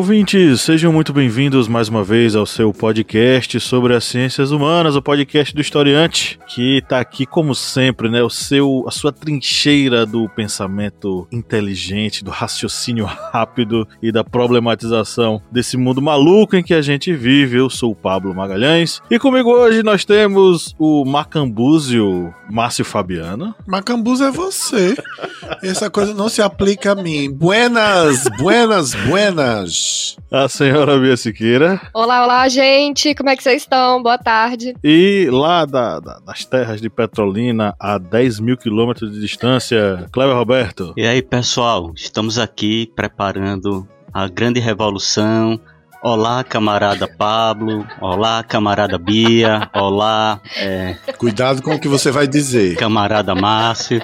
Ouvintes! Sejam muito bem-vindos mais uma vez ao seu podcast sobre as ciências humanas, o podcast do historiante, que tá aqui como sempre, né, o seu a sua trincheira do pensamento inteligente, do raciocínio rápido e da problematização desse mundo maluco em que a gente vive. Eu sou o Pablo Magalhães e comigo hoje nós temos o Macambúzio Márcio Fabiano. Macambúzio é você. Essa coisa não se aplica a mim. Buenas, buenas, buenas. A senhora Bia Siqueira. Olá, olá, gente. Como é que vocês estão? Boa tarde. E lá da, da, das terras de Petrolina, a 10 mil quilômetros de distância, Cleber Roberto. E aí, pessoal, estamos aqui preparando a grande revolução. Olá, camarada Pablo. Olá, camarada Bia. Olá. É... Cuidado com o que você vai dizer. Camarada Márcio.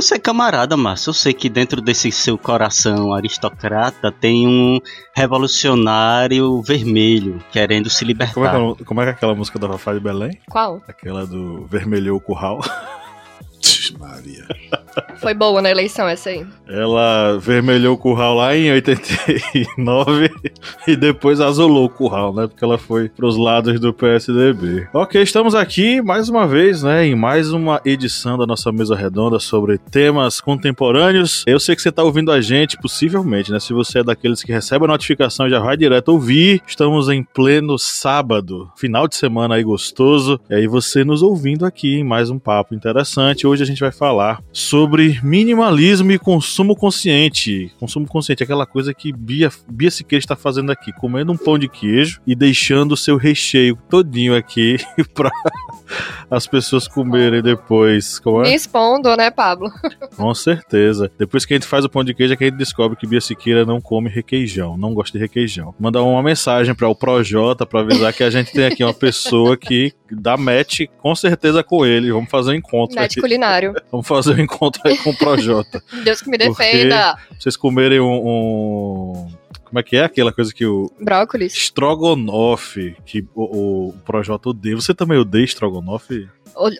Você é camarada, Márcio. Eu sei que dentro desse seu coração aristocrata tem um revolucionário vermelho querendo se libertar. Como é, que, como é que é aquela música da Fafá de Belém? Qual? Aquela do Vermelhou o Curral. Maria. Foi boa na eleição essa aí. Ela vermelhou o curral lá em 89 e depois azulou o curral, né? Porque ela foi pros lados do PSDB. Ok, estamos aqui mais uma vez, né? Em mais uma edição da nossa mesa redonda sobre temas contemporâneos. Eu sei que você tá ouvindo a gente, possivelmente, né? Se você é daqueles que recebe a notificação já vai direto ouvir, estamos em pleno sábado, final de semana aí gostoso. E aí você nos ouvindo aqui em mais um papo interessante. Hoje a gente vai falar sobre minimalismo e consumo consciente. Consumo consciente é aquela coisa que Bia, Bia Siqueira está fazendo aqui, comendo um pão de queijo e deixando o seu recheio todinho aqui para as pessoas comerem depois. Como é? Me expondo, né, Pablo? Com certeza. Depois que a gente faz o pão de queijo é que a gente descobre que Bia Siqueira não come requeijão, não gosta de requeijão. Mandar uma mensagem para o Projota para avisar que a gente tem aqui uma pessoa que dá match com certeza com ele. Vamos fazer um encontro. Match aqui. Vamos fazer um encontro aí com o Projota. Deus que me defenda. Porque vocês comerem um, um como é que é aquela coisa que o. Brócolis. Strogonoff, que o, o Projota odeia. Você também odeia Strogonoff?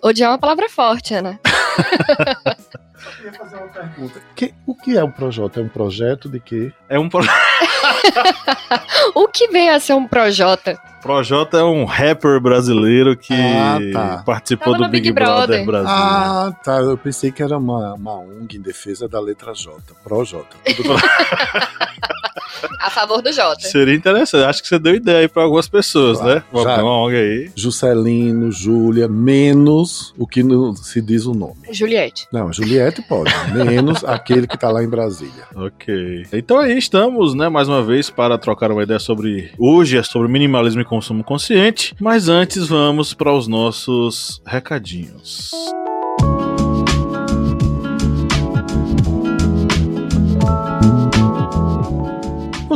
Odiar é uma palavra forte, né? Eu queria fazer uma pergunta. Que, o que é o Projota? É um projeto de quê? É um pro... O que vem a ser um Projota? Projota é um rapper brasileiro que ah, tá. participou Tava do Big, Big Brother. Brother Brasil. Ah, tá. Eu pensei que era uma, uma ONG em defesa da letra J. Projota. A favor do Jota. Seria interessante. Acho que você deu ideia aí pra algumas pessoas, claro. né? Uma, uma ONG aí. Juscelino, Júlia, menos o que não se diz o nome. Juliette. Não, Juliette pode. menos aquele que tá lá em Brasília. Ok. Então aí estamos, né, mais uma vez, para trocar uma ideia sobre. Hoje é sobre minimalismo e consumo consciente. Mas antes vamos para os nossos recadinhos.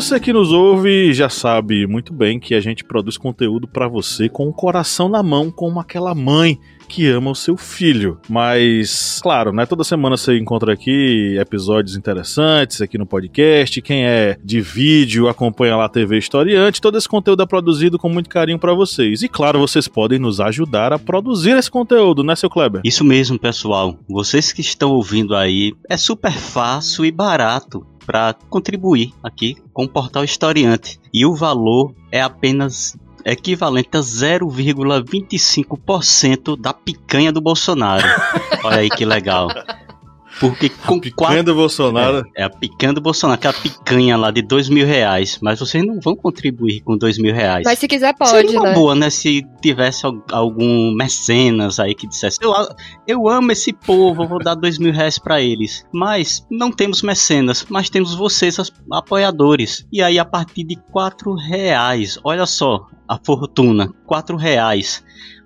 Você que nos ouve já sabe muito bem que a gente produz conteúdo para você com o coração na mão, como aquela mãe que ama o seu filho. Mas, claro, né? Toda semana você encontra aqui episódios interessantes aqui no podcast. Quem é de vídeo acompanha lá a TV Historiante. Todo esse conteúdo é produzido com muito carinho para vocês. E, claro, vocês podem nos ajudar a produzir esse conteúdo, né, seu Kleber? Isso mesmo, pessoal. Vocês que estão ouvindo aí, é super fácil e barato para contribuir aqui com o portal Historiante. E o valor é apenas equivalente a 0,25% da picanha do Bolsonaro. Olha aí que legal. Porque com a picanha quatro... do Bolsonaro. É, é, a picanha do Bolsonaro, aquela picanha lá de dois mil reais. Mas vocês não vão contribuir com dois mil reais. Mas se quiser, pode. Seria uma né? boa, né? Se tivesse algum mecenas aí que dissesse: Eu, eu amo esse povo, vou dar dois mil reais pra eles. Mas não temos mecenas, mas temos vocês, apoiadores. E aí, a partir de quatro reais, olha só a fortuna: quatro reais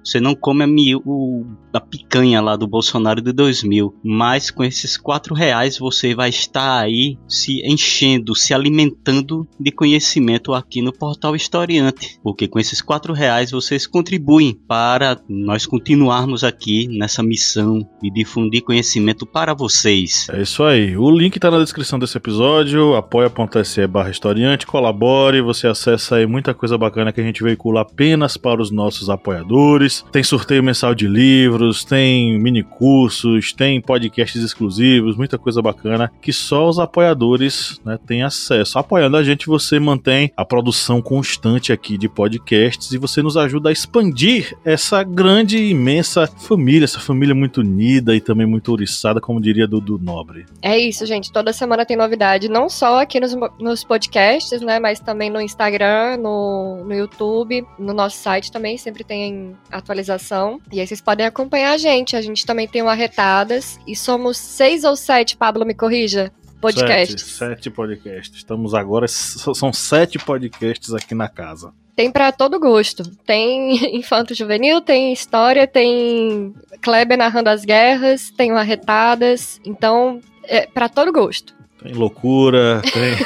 Você não come a, o- a picanha lá do Bolsonaro de 2000, mas com esses 4 reais você vai estar aí se enchendo, se alimentando de conhecimento aqui no Portal Historiante. Porque com esses 4 reais vocês contribuem para nós continuarmos aqui nessa missão de difundir conhecimento para vocês. É isso aí. O link tá na descrição desse episódio, apoia.se barra historiante, colabore, você acessa aí muita coisa bacana que a gente veicula apenas para os nossos apoiadores. Tem sorteio mensal de livros, tem mini cursos, tem podcasts exclusivos, muita coisa bacana que só os apoiadores né, têm acesso. Apoiando a gente, você mantém a produção constante aqui de podcasts e você nos ajuda a expandir essa grande e imensa família, essa família muito unida e também muito ouriçada, como diria Dudu Nobre. É isso, gente. Toda semana tem novidade, não só aqui nos, nos podcasts, né? Mas também no Instagram, no, no YouTube, no nosso site também sempre tem atualização. E aí vocês podem acompanhar a gente. A gente também tem o Arretadas. E somos seis ou sete, Pablo, me corrija. Podcasts. Sete, sete podcasts. Estamos agora, são sete podcasts aqui na casa. Tem pra todo gosto. Tem infanto juvenil, tem história, tem Kleber narrando as guerras, tem o Arretadas. Então, é pra todo gosto. Tem loucura, tem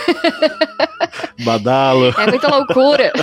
badalo. É muita loucura.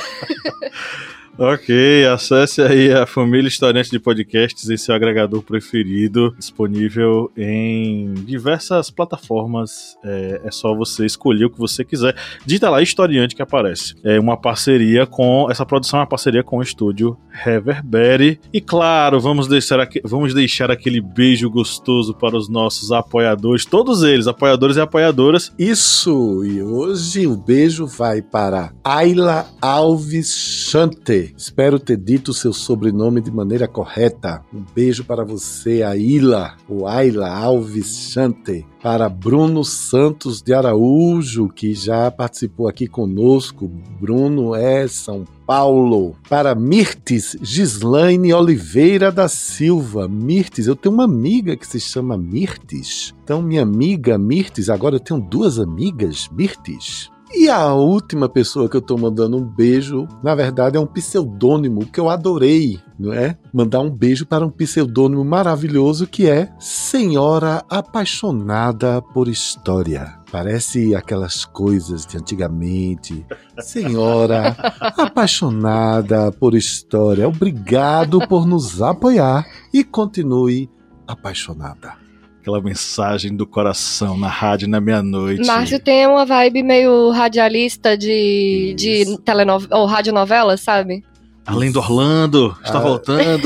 Ok, acesse aí a família Historiante de Podcasts em seu agregador preferido, disponível em diversas plataformas. É, é só você escolher o que você quiser. Digita lá Historiante que aparece. É uma parceria com. Essa produção é uma parceria com o estúdio Reverbere. E claro, vamos deixar, aque- vamos deixar aquele beijo gostoso para os nossos apoiadores, todos eles, apoiadores e apoiadoras. Isso, e hoje o beijo vai para Ayla Alves Chante. Espero ter dito o seu sobrenome de maneira correta. Um beijo para você, Ayla, ou Ayla Alves Chante. Para Bruno Santos de Araújo, que já participou aqui conosco. Bruno é São Paulo. Para Mirtes Gislaine Oliveira da Silva. Mirtes, eu tenho uma amiga que se chama Mirtes. Então, minha amiga Mirtes, agora eu tenho duas amigas Mirtes. E a última pessoa que eu tô mandando um beijo, na verdade é um pseudônimo que eu adorei, não é? Mandar um beijo para um pseudônimo maravilhoso que é Senhora Apaixonada por História. Parece aquelas coisas de antigamente. Senhora apaixonada por história, obrigado por nos apoiar e continue apaixonada. Aquela mensagem do coração na rádio na meia-noite. Márcio tem uma vibe meio radialista de, de Isso. telenovela, ou radionovela, sabe? Além do Orlando, está Ah. voltando.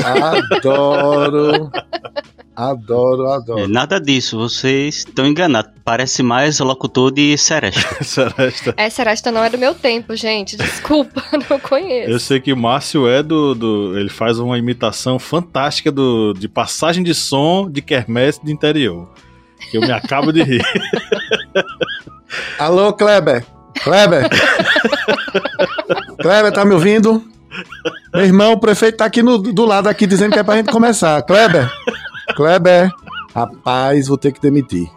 Adoro. Adoro, É, adoro. nada disso, vocês estão enganados. Parece mais locutor de Seresta. Seresta. Essa esta não é do meu tempo, gente. Desculpa, não conheço. Eu sei que Márcio é do, do- Ele faz uma imitação fantástica do, de passagem de som de quermesse de interior. Que eu me acabo de rir. Alô, Kleber. Kleber. Kleber, tá me ouvindo? Meu irmão, o prefeito tá aqui no- do lado aqui dizendo que é pra gente começar. Kleber. Kleber. Rapaz, vou ter que demitir.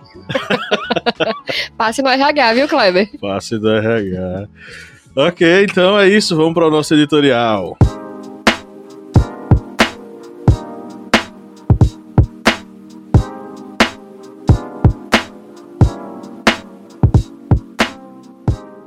Passe no RH, viu, Kleber? Passe do RH. Ok, então é isso. Vamos para o nosso editorial.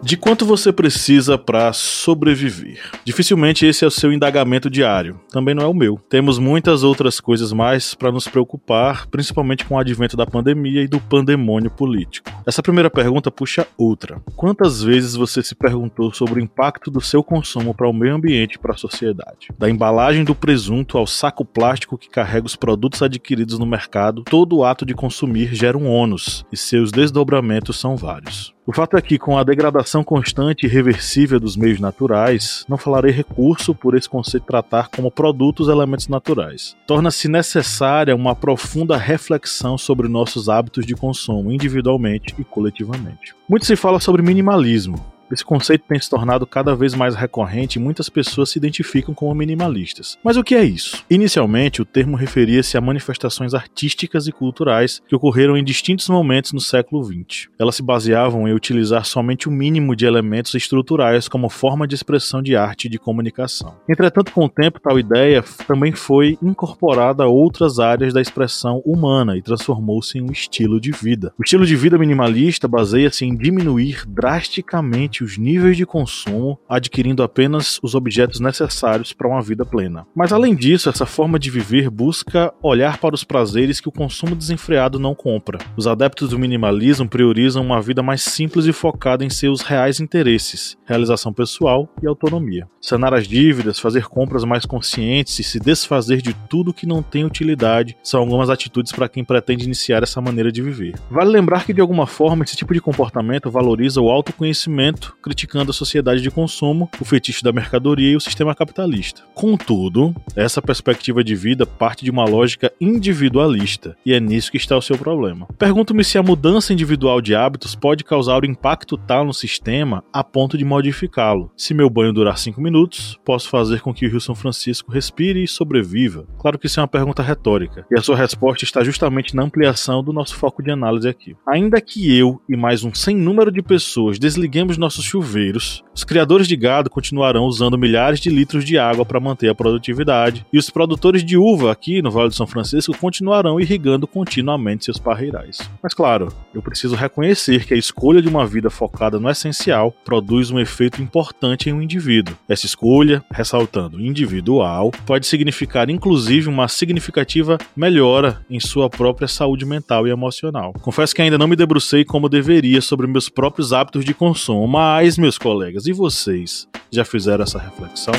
De quanto você precisa para sobreviver? Dificilmente esse é o seu indagamento diário. Também não é o meu. Temos muitas outras coisas mais para nos preocupar, principalmente com o advento da pandemia e do pandemônio político. Essa primeira pergunta puxa outra. Quantas vezes você se perguntou sobre o impacto do seu consumo para o meio ambiente e para a sociedade? Da embalagem do presunto ao saco plástico que carrega os produtos adquiridos no mercado, todo ato de consumir gera um ônus e seus desdobramentos são vários. O fato é que, com a degradação constante e irreversível dos meios naturais, não falarei recurso por esse conceito tratar como produtos elementos naturais. Torna-se necessária uma profunda reflexão sobre nossos hábitos de consumo, individualmente e coletivamente. Muito se fala sobre minimalismo. Esse conceito tem se tornado cada vez mais recorrente e muitas pessoas se identificam como minimalistas. Mas o que é isso? Inicialmente, o termo referia-se a manifestações artísticas e culturais que ocorreram em distintos momentos no século XX. Elas se baseavam em utilizar somente o mínimo de elementos estruturais como forma de expressão de arte e de comunicação. Entretanto, com o tempo, tal ideia também foi incorporada a outras áreas da expressão humana e transformou-se em um estilo de vida. O estilo de vida minimalista baseia-se em diminuir drasticamente os níveis de consumo, adquirindo apenas os objetos necessários para uma vida plena. Mas além disso, essa forma de viver busca olhar para os prazeres que o consumo desenfreado não compra. Os adeptos do minimalismo priorizam uma vida mais simples e focada em seus reais interesses, realização pessoal e autonomia. Sanar as dívidas, fazer compras mais conscientes e se desfazer de tudo que não tem utilidade são algumas atitudes para quem pretende iniciar essa maneira de viver. Vale lembrar que de alguma forma esse tipo de comportamento valoriza o autoconhecimento, criticando a sociedade de consumo, o fetiche da mercadoria e o sistema capitalista. Contudo, essa perspectiva de vida parte de uma lógica individualista, e é nisso que está o seu problema. Pergunto-me se a mudança individual de hábitos pode causar um impacto tal no sistema a ponto de modificá-lo. Se meu banho durar 5 minutos, posso fazer com que o Rio São Francisco respire e sobreviva? Claro que isso é uma pergunta retórica, e a sua resposta está justamente na ampliação do nosso foco de análise aqui. Ainda que eu e mais um sem número de pessoas desliguemos nossos chuveiros, os criadores de gado continuarão usando milhares de litros de água para manter a produtividade, e os produtores de uva aqui no Vale do São Francisco continuarão irrigando continuamente seus parreirais. Mas claro, eu preciso reconhecer que a escolha de uma vida focada no essencial produz um efeito importante em um indivíduo. Essa escolha, ressaltando individual, pode significar inclusive uma significativa melhora em sua própria saúde mental e emocional. Confesso que ainda não me debrucei como deveria sobre meus próprios hábitos de consumo, mas, meus colegas, e vocês já fizeram essa reflexão?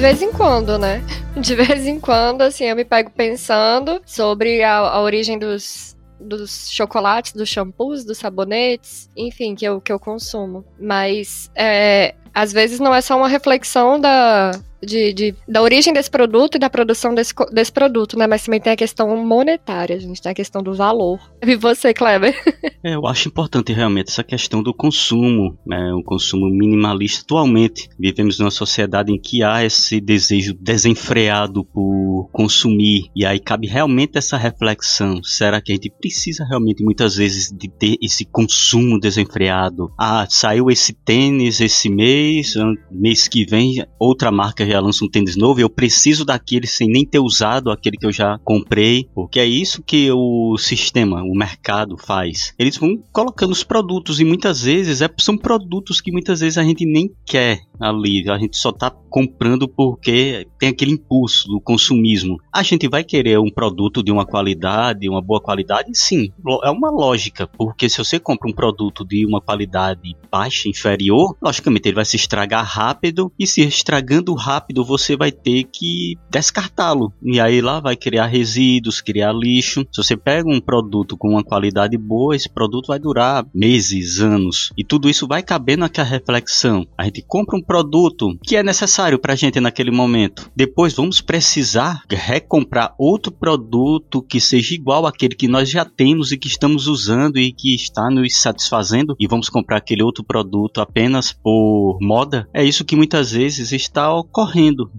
De vez em quando, né? De vez em quando, assim, eu me pego pensando sobre a, a origem dos, dos chocolates, dos shampoos, dos sabonetes, enfim, que eu, que eu consumo. Mas é, às vezes não é só uma reflexão da, de, de, da origem desse produto e da produção desse, desse produto, né? Mas também tem a questão monetária, a gente tem a questão do valor. E você, Kleber? É, eu acho importante realmente essa questão do consumo, né? O consumo minimalista. Atualmente, vivemos numa sociedade em que há esse desejo desenfreado por consumir. E aí cabe realmente essa reflexão. Será que a gente precisa realmente, muitas vezes, de ter esse consumo desenfreado? Ah, saiu esse tênis esse mês, mês que vem, outra marca já lança um tênis novo, eu preciso daquele sem nem ter usado aquele que eu já comprei, porque é isso que o sistema, o mercado faz. Eles vão colocando os produtos e muitas vezes é, são produtos que muitas vezes a gente nem quer ali, a gente só tá comprando porque tem aquele impulso do consumismo. A gente vai querer um produto de uma qualidade, uma boa qualidade? Sim, é uma lógica, porque se você compra um produto de uma qualidade baixa, inferior, logicamente ele vai se estragar rápido e se estragando rápido você vai ter que descartá-lo. E aí lá vai criar resíduos, criar lixo. Se você pega um produto com uma qualidade boa, esse produto vai durar meses, anos. E tudo isso vai caber naquela reflexão. A gente compra um produto que é necessário para a gente naquele momento. Depois vamos precisar recomprar outro produto que seja igual àquele que nós já temos e que estamos usando e que está nos satisfazendo e vamos comprar aquele outro produto apenas por moda. É isso que muitas vezes está ocorrendo.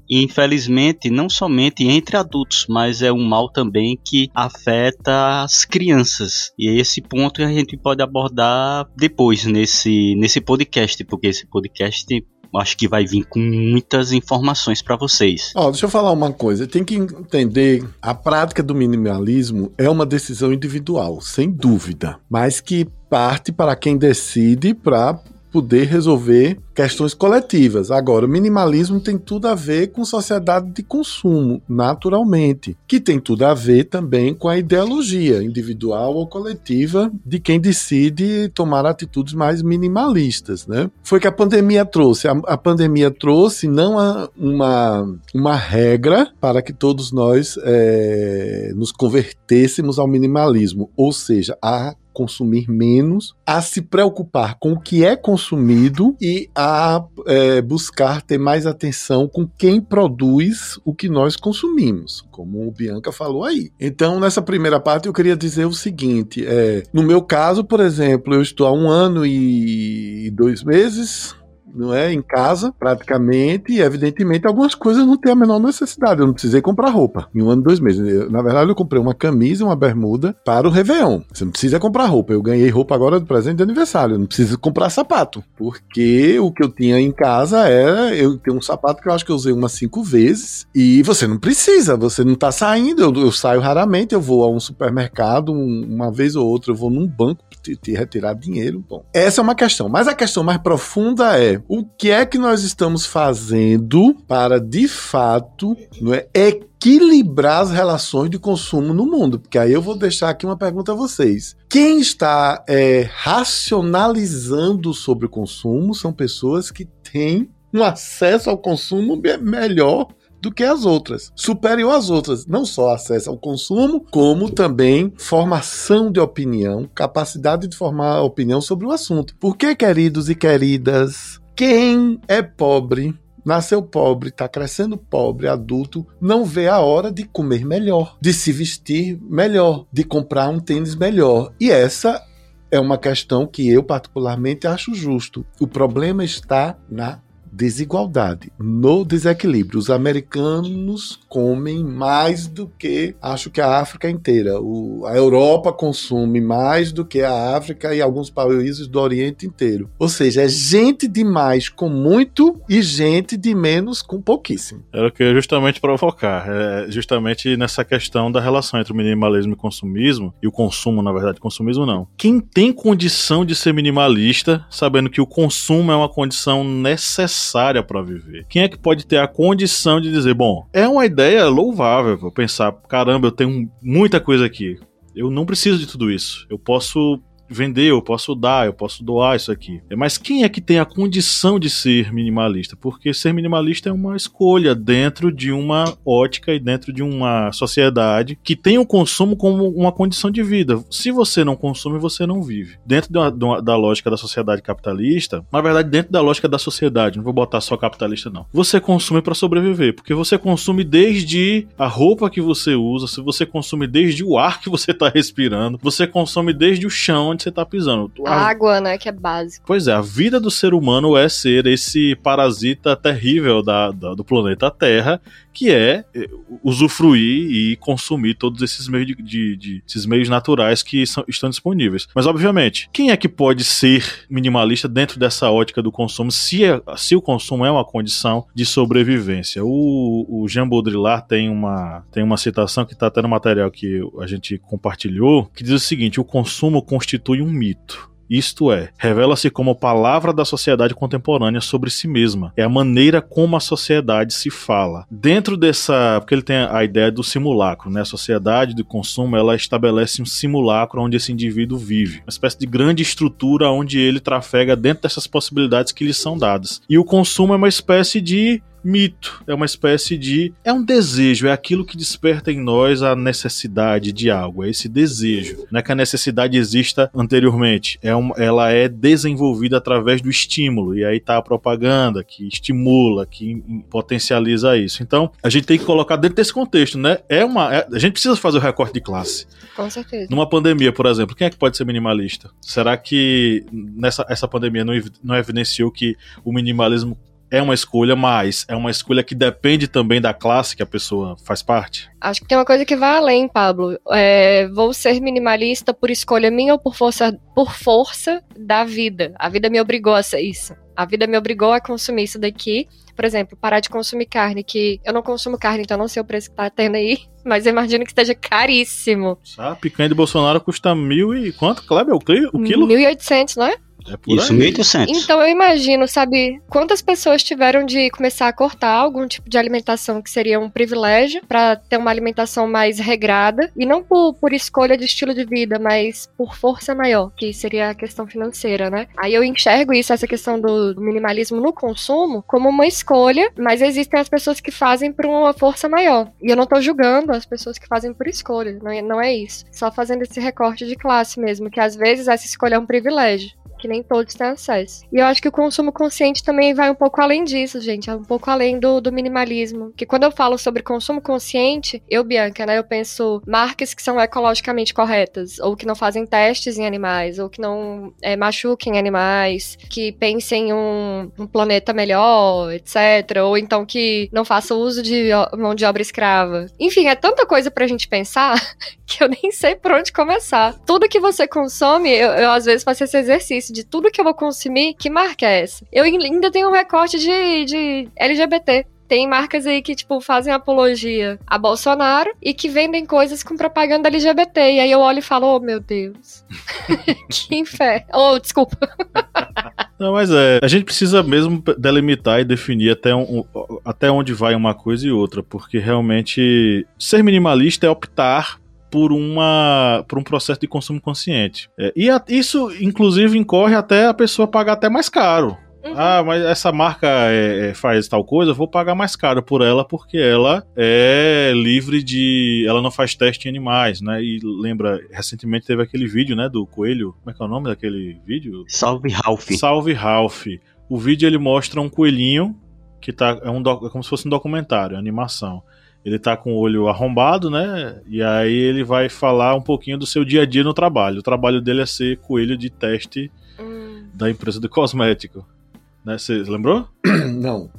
E infelizmente, não somente entre adultos, mas é um mal também que afeta as crianças. E é esse ponto a gente pode abordar depois nesse, nesse podcast, porque esse podcast acho que vai vir com muitas informações para vocês. Ó, deixa eu falar uma coisa. Tem que entender a prática do minimalismo é uma decisão individual, sem dúvida, mas que parte para quem decide para poder resolver questões coletivas. Agora, o minimalismo tem tudo a ver com sociedade de consumo, naturalmente, que tem tudo a ver também com a ideologia individual ou coletiva de quem decide tomar atitudes mais minimalistas, né? Foi que a pandemia trouxe. A, a pandemia trouxe não a, uma, uma regra para que todos nós é, nos convertêssemos ao minimalismo, ou seja, a consumir menos, a se preocupar com o que é consumido e a é, buscar ter mais atenção com quem produz o que nós consumimos, como o Bianca falou aí. Então, nessa primeira parte, eu queria dizer o seguinte: é, no meu caso, por exemplo, eu estou há um ano e dois meses não é? Em casa, praticamente, e evidentemente algumas coisas não tem a menor necessidade. Eu não precisei comprar roupa em um ano, dois meses. Eu, na verdade, eu comprei uma camisa uma bermuda para o Réveillon. Você não precisa comprar roupa. Eu ganhei roupa agora do presente de aniversário. Eu não preciso comprar sapato. Porque o que eu tinha em casa era. Eu tenho um sapato que eu acho que eu usei umas cinco vezes. E você não precisa, você não tá saindo. Eu, eu saio raramente, eu vou a um supermercado, um, uma vez ou outra, eu vou num banco te, te retirar dinheiro. Bom, essa é uma questão. Mas a questão mais profunda é o que é que nós estamos fazendo para, de fato, não é, equilibrar as relações de consumo no mundo? Porque aí eu vou deixar aqui uma pergunta a vocês. Quem está é, racionalizando sobre o consumo são pessoas que têm um acesso ao consumo melhor do que as outras, superior às outras, não só acesso ao consumo, como também formação de opinião, capacidade de formar opinião sobre o assunto. Porque, queridos e queridas, quem é pobre nasceu pobre, está crescendo pobre, adulto, não vê a hora de comer melhor, de se vestir melhor, de comprar um tênis melhor. E essa é uma questão que eu particularmente acho justo. O problema está na desigualdade, no desequilíbrio. Os americanos comem mais do que acho que a África inteira. O, a Europa consome mais do que a África e alguns países do Oriente inteiro. Ou seja, é gente demais com muito e gente de menos com pouquíssimo. Era o que eu justamente provocar. É justamente nessa questão da relação entre o minimalismo e o consumismo, e o consumo, na verdade, consumismo não. Quem tem condição de ser minimalista, sabendo que o consumo é uma condição necessária necessária para viver. Quem é que pode ter a condição de dizer, bom, é uma ideia louvável pensar, caramba, eu tenho muita coisa aqui. Eu não preciso de tudo isso. Eu posso vender, eu posso dar, eu posso doar isso aqui. Mas quem é que tem a condição de ser minimalista? Porque ser minimalista é uma escolha dentro de uma ótica e dentro de uma sociedade que tem o consumo como uma condição de vida. Se você não consome, você não vive. Dentro da lógica da sociedade capitalista, na verdade, dentro da lógica da sociedade, não vou botar só capitalista, não. Você consome para sobreviver, porque você consome desde a roupa que você usa, se você consome desde o ar que você está respirando, você consome desde o chão onde você tá pisando. A água, né, que é básico. Pois é, a vida do ser humano é ser esse parasita terrível da, da do planeta Terra, que é eh, usufruir e consumir todos esses meios, de, de, de esses meios naturais que são, estão disponíveis. Mas, obviamente, quem é que pode ser minimalista dentro dessa ótica do consumo, se, é, se o consumo é uma condição de sobrevivência? O, o Jean Baudrillard tem uma, tem uma citação que está até no material que a gente compartilhou, que diz o seguinte: o consumo constitui um mito. Isto é, revela-se como palavra da sociedade contemporânea sobre si mesma. É a maneira como a sociedade se fala. Dentro dessa. Porque ele tem a ideia do simulacro, né? A sociedade do consumo ela estabelece um simulacro onde esse indivíduo vive. Uma espécie de grande estrutura onde ele trafega dentro dessas possibilidades que lhe são dadas. E o consumo é uma espécie de mito, é uma espécie de. É um desejo, é aquilo que desperta em nós a necessidade de algo, é esse desejo. Não é que a necessidade exista anteriormente, é um, ela é desenvolvida através do estímulo, e aí tá a propaganda que estimula, que potencializa isso. Então, a gente tem que colocar dentro desse contexto, né? É uma. É, a gente precisa fazer o recorte de classe. Com certeza. Numa pandemia, por exemplo, quem é que pode ser minimalista? Será que nessa essa pandemia não, não evidenciou que o minimalismo é uma escolha, mas é uma escolha que depende também da classe que a pessoa faz parte? Acho que tem uma coisa que vai além, Pablo. É, vou ser minimalista por escolha minha ou por força, por força da vida. A vida me obrigou a ser isso. A vida me obrigou a consumir isso daqui. Por exemplo, parar de consumir carne, que eu não consumo carne, então não sei o preço que tá tendo aí, mas eu imagino que esteja caríssimo. A picanha de Bolsonaro custa mil e quanto, Kleber? O, quilo? 1.800, não é? É por Isso, aí. 1.800. Então eu imagino, sabe, quantas pessoas tiveram de começar a cortar algum tipo de alimentação que seria um privilégio pra ter uma alimentação mais regrada e não por, por escolha de estilo de vida, mas por força maior, que seria a questão financeira, né? Aí eu enxergo isso, essa questão do, do minimalismo no consumo, como uma escolha, mas existem as pessoas que fazem por uma força maior. E eu não tô julgando as pessoas que fazem por escolha, não é, não é isso. Só fazendo esse recorte de classe mesmo, que às vezes essa escolha é um privilégio que nem todos têm acesso. E eu acho que o consumo consciente também vai um pouco além disso, gente. É um pouco além do, do minimalismo. Que quando eu falo sobre consumo consciente, eu, Bianca, né, eu penso marcas que são ecologicamente corretas, ou que não fazem testes em animais, ou que não é, machuquem animais, que pensem em um, um planeta melhor, etc. Ou então que não faça uso de mão de obra escrava. Enfim, é tanta coisa pra gente pensar que eu nem sei por onde começar. Tudo que você consome, eu, eu às vezes faço esse exercício de tudo que eu vou consumir, que marca é essa? Eu ainda tenho um recorte de, de LGBT. Tem marcas aí que, tipo, fazem apologia a Bolsonaro e que vendem coisas com propaganda LGBT. E aí eu olho e falo, oh meu Deus. que inferno. Oh, desculpa. Não, mas é. A gente precisa mesmo delimitar e definir até, um- até onde vai uma coisa e outra, porque realmente ser minimalista é optar por uma por um processo de consumo consciente. É, e a- isso, inclusive, incorre até a pessoa pagar até mais caro. Uhum. Ah, mas essa marca é, é, faz tal coisa, eu vou pagar mais caro por ela porque ela é livre de. Ela não faz teste em animais, né? E lembra, recentemente teve aquele vídeo, né, do coelho. Como é que é o nome daquele vídeo? Salve, Ralph. Salve Ralph. O vídeo ele mostra um coelhinho que tá é, um doc- é como se fosse um documentário, animação. Ele tá com o olho arrombado, né? E aí ele vai falar um pouquinho do seu dia a dia no trabalho. O trabalho dele é ser coelho de teste Hum. da empresa de cosmético. Né? Você lembrou? Não.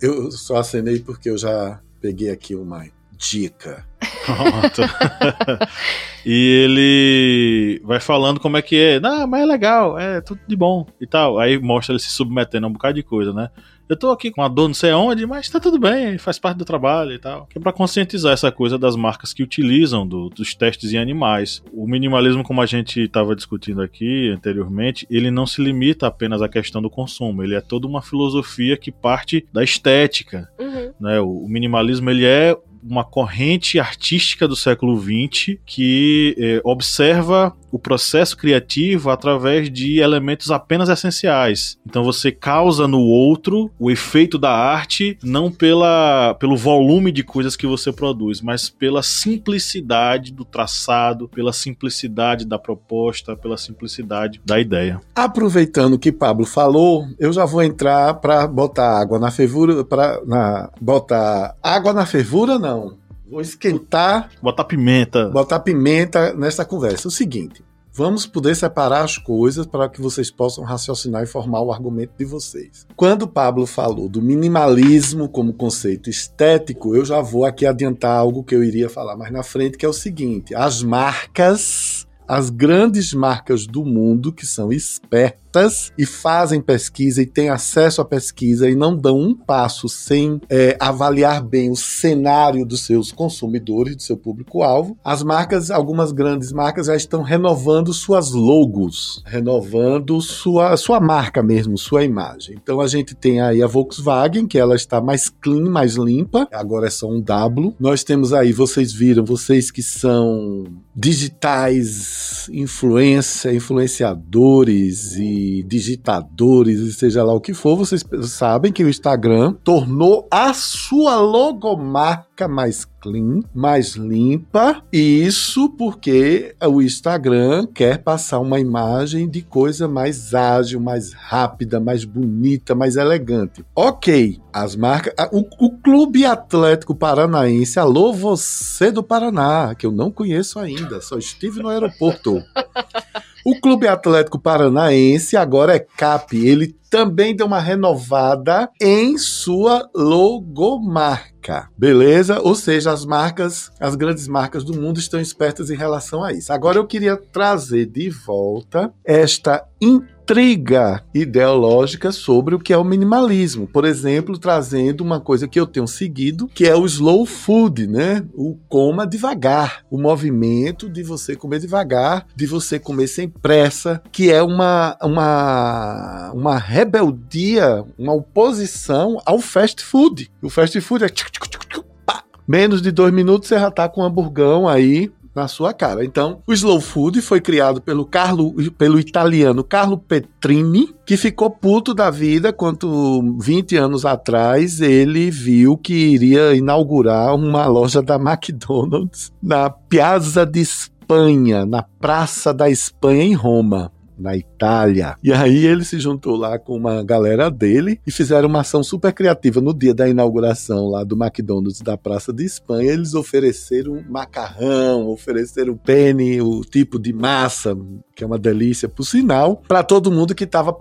Eu só acenei porque eu já peguei aqui uma dica. Pronto. e ele vai falando como é que é. Não, mas é legal, é tudo de bom e tal. Aí mostra ele se submetendo a um bocado de coisa, né? Eu tô aqui com uma dor não sei onde, mas tá tudo bem, faz parte do trabalho e tal. Que é pra conscientizar essa coisa das marcas que utilizam do- dos testes em animais. O minimalismo, como a gente estava discutindo aqui anteriormente, ele não se limita apenas à questão do consumo. Ele é toda uma filosofia que parte da estética, Uhum. né? O, o minimalismo ele é uma corrente artística do século XX que eh, observa o processo criativo através de elementos apenas essenciais. Então você causa no outro o efeito da arte não pela, pelo volume de coisas que você produz, mas pela simplicidade do traçado, pela simplicidade da proposta, pela simplicidade da ideia. Aproveitando que Pablo falou, eu já vou entrar para botar água na fervura, para botar água na fervura não. Vou esquentar, Botar pimenta. botar pimenta nessa conversa. O seguinte, vamos poder separar as coisas para que vocês possam raciocinar e formar o argumento de vocês. Quando Pablo falou do minimalismo como conceito estético, eu já vou aqui adiantar algo que eu iria falar mais na frente, que é o seguinte: as marcas as grandes marcas do mundo que são espertas e fazem pesquisa e têm acesso à pesquisa e não dão um passo sem é, avaliar bem o cenário dos seus consumidores, do seu público-alvo. As marcas, algumas grandes marcas já estão renovando suas logos, renovando sua, sua marca mesmo, sua imagem. Então a gente tem aí a Volkswagen, que ela está mais clean, mais limpa, agora é só um W. Nós temos aí, vocês viram, vocês que são digitais, influência, influenciadores e digitadores, e seja lá o que for, vocês sabem que o Instagram tornou a sua logomarca mais clean, mais limpa, e isso porque o Instagram quer passar uma imagem de coisa mais ágil, mais rápida, mais bonita, mais elegante. Ok, as marcas. O, o Clube Atlético Paranaense, alô, você do Paraná, que eu não conheço ainda, só estive no aeroporto. O Clube Atlético Paranaense agora é CAP. Ele também deu uma renovada em sua logomarca. Beleza? Ou seja, as marcas, as grandes marcas do mundo estão espertas em relação a isso. Agora eu queria trazer de volta esta intriga ideológica sobre o que é o minimalismo. Por exemplo, trazendo uma coisa que eu tenho seguido, que é o slow food, né? O coma devagar, o movimento de você comer devagar, de você comer sem pressa, que é uma uma uma rebeldia, uma oposição ao fast food. O fast food é menos de dois minutos você já tá com um hamburgão aí na sua cara. Então, o slow food foi criado pelo Carlo, pelo italiano Carlo Petrini, que ficou puto da vida quando 20 anos atrás ele viu que iria inaugurar uma loja da McDonald's na Piazza de Espanha, na Praça da Espanha em Roma na Itália. E aí ele se juntou lá com uma galera dele e fizeram uma ação super criativa no dia da inauguração lá do McDonald's da Praça de Espanha. Eles ofereceram macarrão, ofereceram penne, o tipo de massa, que é uma delícia por sinal, para todo mundo que estava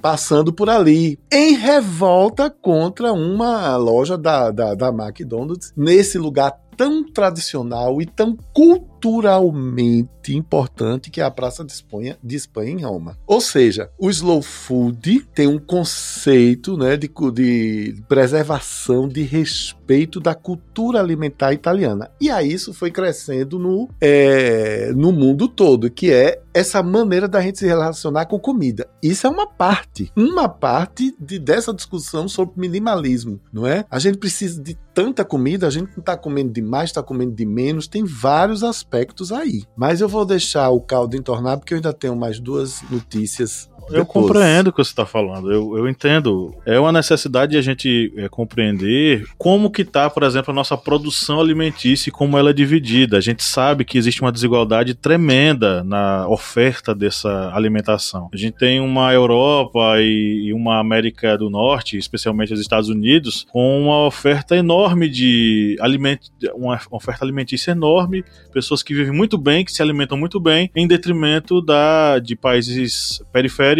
passando por ali, em revolta contra uma loja da, da, da McDonald's nesse lugar tão tradicional e tão culturalmente importante que é a Praça de Espanha, de Espanha em Roma. Ou seja, o slow food tem um conceito né, de, de preservação, de respeito da cultura alimentar italiana. E aí isso foi crescendo no, é, no mundo todo, que é essa maneira da gente se relacionar com comida. Isso é uma parte, uma parte de, dessa discussão sobre minimalismo, não é? A gente precisa de tanta comida, a gente não está comendo demais, está comendo de menos, tem vários aspectos aí. Mas eu vou deixar o caldo entornar porque eu ainda tenho mais duas notícias eu compreendo o que você está falando, eu, eu entendo. É uma necessidade de a gente é, compreender como que está, por exemplo, a nossa produção alimentícia e como ela é dividida. A gente sabe que existe uma desigualdade tremenda na oferta dessa alimentação. A gente tem uma Europa e, e uma América do Norte, especialmente os Estados Unidos, com uma oferta enorme de alimento, uma oferta alimentícia enorme, pessoas que vivem muito bem, que se alimentam muito bem, em detrimento da, de países periféricos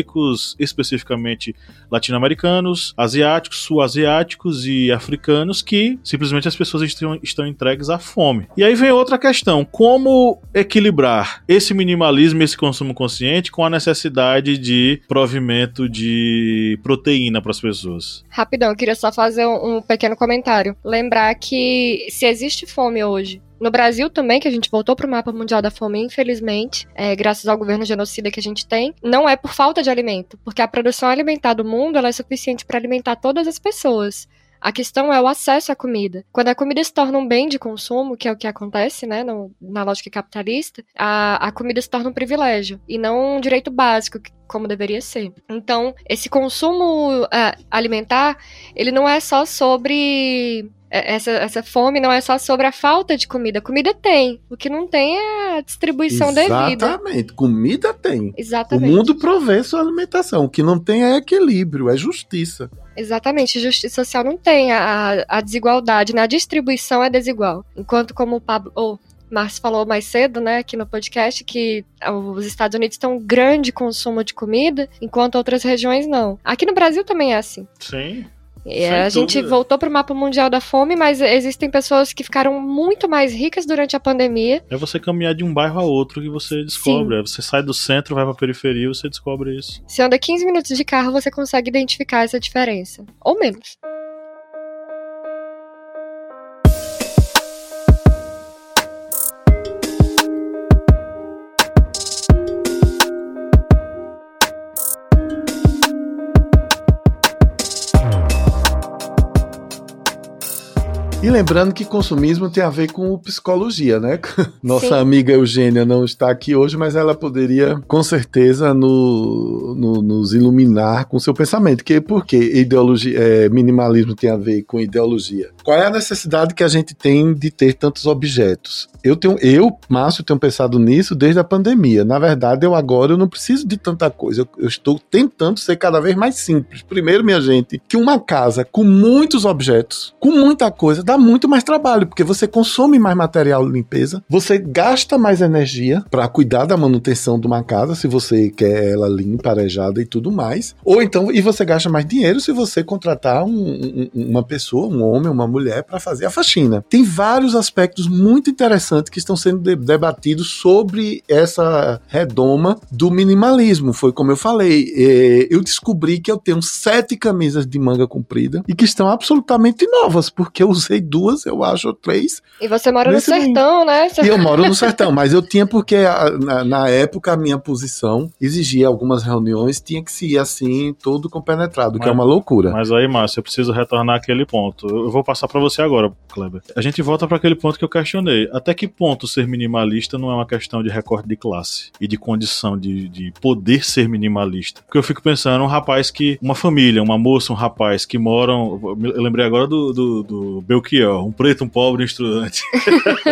especificamente latino-americanos, asiáticos, sul-asiáticos e africanos, que simplesmente as pessoas estão, estão entregues à fome. E aí vem outra questão: como equilibrar esse minimalismo, esse consumo consciente, com a necessidade de provimento de proteína para as pessoas? Rapidão, eu queria só fazer um pequeno comentário. Lembrar que se existe fome hoje no Brasil também, que a gente voltou para o mapa mundial da fome, infelizmente, é, graças ao governo genocida que a gente tem, não é por falta de alimento, porque a produção alimentar do mundo é suficiente para alimentar todas as pessoas. A questão é o acesso à comida. Quando a comida se torna um bem de consumo, que é o que acontece, né, no, na lógica capitalista, a, a comida se torna um privilégio e não um direito básico, como deveria ser. Então, esse consumo uh, alimentar, ele não é só sobre essa, essa fome não é só sobre a falta de comida. Comida tem. O que não tem é a distribuição Exatamente. devida. Exatamente. Comida tem. Exatamente. O mundo provê sua alimentação. O que não tem é equilíbrio, é justiça. Exatamente. Justiça social não tem. A, a desigualdade na distribuição é desigual. Enquanto, como o Pablo. Oh, Márcio falou mais cedo, né, aqui no podcast, que os Estados Unidos têm um grande consumo de comida, enquanto outras regiões não. Aqui no Brasil também é assim. Sim. É, a gente voltou para o mapa mundial da fome, mas existem pessoas que ficaram muito mais ricas durante a pandemia. É você caminhar de um bairro a outro que você descobre. É você sai do centro, vai para a periferia e você descobre isso. Se anda 15 minutos de carro, você consegue identificar essa diferença. Ou menos. E lembrando que consumismo tem a ver com psicologia, né? Nossa Sim. amiga Eugênia não está aqui hoje, mas ela poderia, com certeza, no, no, nos iluminar com seu pensamento. Que, por que ideologia, é, minimalismo tem a ver com ideologia? Qual é a necessidade que a gente tem de ter tantos objetos? Eu, tenho, eu Márcio, tenho pensado nisso desde a pandemia. Na verdade, eu agora eu não preciso de tanta coisa. Eu, eu estou tentando ser cada vez mais simples. Primeiro, minha gente, que uma casa com muitos objetos, com muita coisa, dá muito mais trabalho, porque você consome mais material de limpeza, você gasta mais energia para cuidar da manutenção de uma casa, se você quer ela limpa, arejada e tudo mais. Ou então, e você gasta mais dinheiro se você contratar um, um, uma pessoa, um homem, uma mulher, para fazer a faxina. Tem vários aspectos muito interessantes que estão sendo de debatidos sobre essa redoma do minimalismo. Foi como eu falei, é, eu descobri que eu tenho sete camisas de manga comprida e que estão absolutamente novas, porque eu usei duas, eu acho, ou três. E você mora no sertão, né? E eu moro no sertão, mas eu tinha porque na, na época a minha posição exigia algumas reuniões, tinha que se ir assim, todo compenetrado, mas, que é uma loucura. Mas aí, Márcio, eu preciso retornar aquele ponto. Eu vou passar para você agora, Kleber. A gente volta para aquele ponto que eu questionei. Até que ponto ser minimalista não é uma questão de recorte de classe e de condição de, de poder ser minimalista? Porque eu fico pensando, um rapaz que. Uma família, uma moça, um rapaz que moram. Eu lembrei agora do, do, do Belchior, um preto, um pobre, um estudante.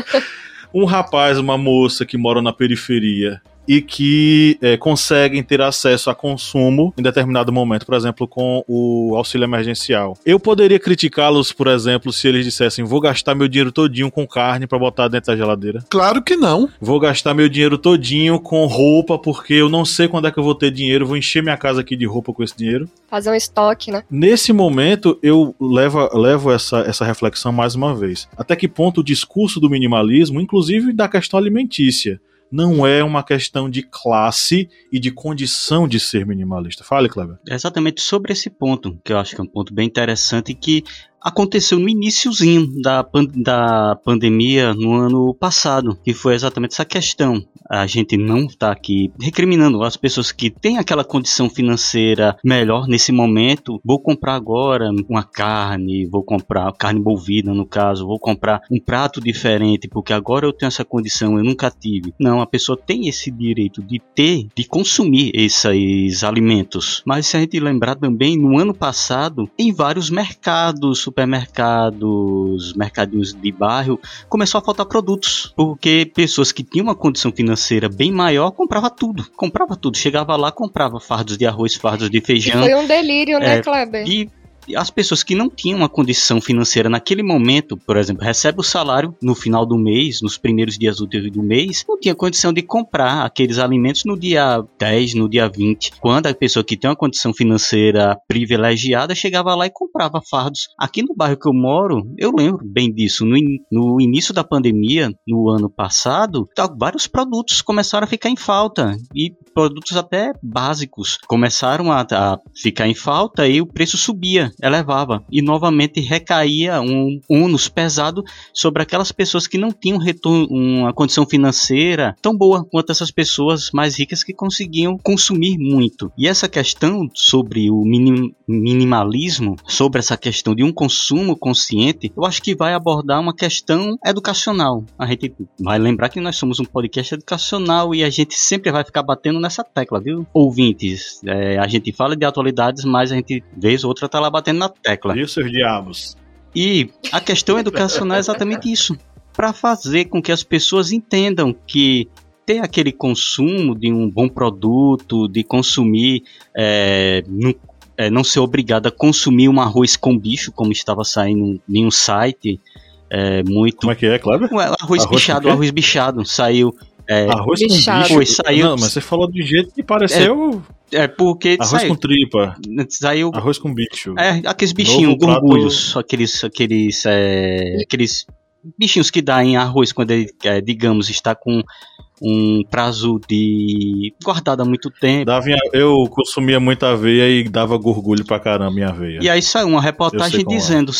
um rapaz, uma moça que moram na periferia e que é, conseguem ter acesso a consumo em determinado momento, por exemplo, com o auxílio emergencial. Eu poderia criticá-los, por exemplo, se eles dissessem: vou gastar meu dinheiro todinho com carne para botar dentro da geladeira? Claro que não. Vou gastar meu dinheiro todinho com roupa, porque eu não sei quando é que eu vou ter dinheiro, vou encher minha casa aqui de roupa com esse dinheiro. Fazer um estoque, né? Nesse momento, eu levo, levo essa, essa reflexão mais uma vez. Até que ponto o discurso do minimalismo, inclusive da questão alimentícia, não é uma questão de classe e de condição de ser minimalista. Fale, Kleber. É exatamente sobre esse ponto, que eu acho que é um ponto bem interessante que aconteceu no iníciozinho da, da pandemia no ano passado, que foi exatamente essa questão. A gente não está aqui recriminando as pessoas que têm aquela condição financeira melhor nesse momento. Vou comprar agora uma carne, vou comprar carne bovina no caso, vou comprar um prato diferente porque agora eu tenho essa condição, eu nunca tive. Não, a pessoa tem esse direito de ter, de consumir esses alimentos. Mas se a gente lembrar também, no ano passado, em vários mercados supermercados, mercadinhos de bairro, começou a faltar produtos, porque pessoas que tinham uma condição financeira bem maior comprava tudo, comprava tudo, chegava lá, comprava fardos de arroz, fardos de feijão. E foi um delírio, né, é, Kleber? E as pessoas que não tinham uma condição financeira naquele momento, por exemplo, recebe o salário no final do mês, nos primeiros dias úteis do mês, não tinha condição de comprar aqueles alimentos no dia 10, no dia 20. Quando a pessoa que tem uma condição financeira privilegiada chegava lá e comprava fardos. Aqui no bairro que eu moro, eu lembro bem disso. No, in no início da pandemia, no ano passado, tá, vários produtos começaram a ficar em falta. E produtos até básicos começaram a, a ficar em falta e o preço subia elevava e novamente recaía um ônus pesado sobre aquelas pessoas que não tinham retorno, uma condição financeira tão boa quanto essas pessoas mais ricas que conseguiam consumir muito. E essa questão sobre o minim, minimalismo, sobre essa questão de um consumo consciente, eu acho que vai abordar uma questão educacional. A gente vai lembrar que nós somos um podcast educacional e a gente sempre vai ficar batendo nessa tecla, viu? Ouvintes, é, a gente fala de atualidades, mas a gente, vez ou outra, tá lá batendo na tecla. E os seus diabos? E a questão educacional é exatamente isso. Para fazer com que as pessoas entendam que ter aquele consumo de um bom produto, de consumir, é, não, é, não ser obrigado a consumir um arroz com bicho, como estava saindo em um site. É, muito. Como é que é, claro? Arroz, arroz bichado, arroz bichado. Saiu. É, arroz bichado. com bicho? Foi, saiu, não, mas você falou de jeito que pareceu. É porque. Arroz saiu, com tripa. Saiu. Arroz com bicho. É, aqueles bichinhos, gorgulhos. Prato... Aqueles. Aqueles. É, aqueles bichinhos que dá em arroz quando ele, é, digamos, está com um prazo de guardado há muito tempo. Dava, eu consumia muita aveia e dava gorgulho pra caramba minha aveia. E aí saiu uma reportagem é. dizendo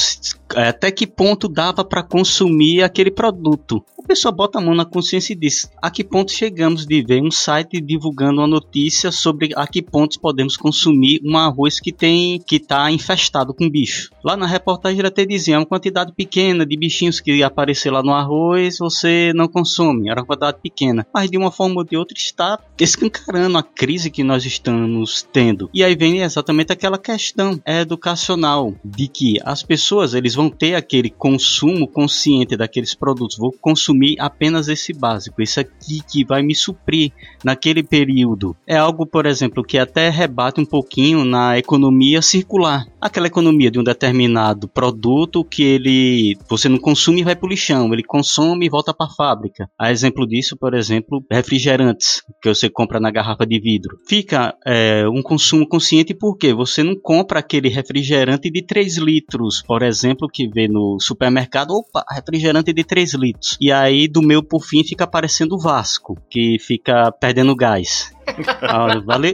é. até que ponto dava para consumir aquele produto. Pessoa bota a mão na consciência e diz: a que ponto chegamos de ver um site divulgando uma notícia sobre a que pontos podemos consumir um arroz que tem que tá infestado com bicho. Lá na reportagem até dizia uma quantidade pequena de bichinhos que aparecer lá no arroz, você não consome, era uma quantidade pequena mas de uma forma ou de outra está escancarando a crise que nós estamos tendo. E aí vem exatamente aquela questão educacional de que as pessoas eles vão ter aquele consumo consciente daqueles produtos, vou consumir consumir apenas esse básico, isso aqui que vai me suprir naquele período. É algo, por exemplo, que até rebate um pouquinho na economia circular. Aquela economia de um determinado produto que ele você não consome e vai para o lixão, ele consome e volta para a fábrica. A exemplo disso, por exemplo, refrigerantes que você compra na garrafa de vidro. Fica é, um consumo consciente porque você não compra aquele refrigerante de 3 litros, por exemplo, que vê no supermercado, opa, refrigerante de 3 litros. E aí do meu por fim fica aparecendo o Vasco, que fica perdendo gás. Ah, valeu.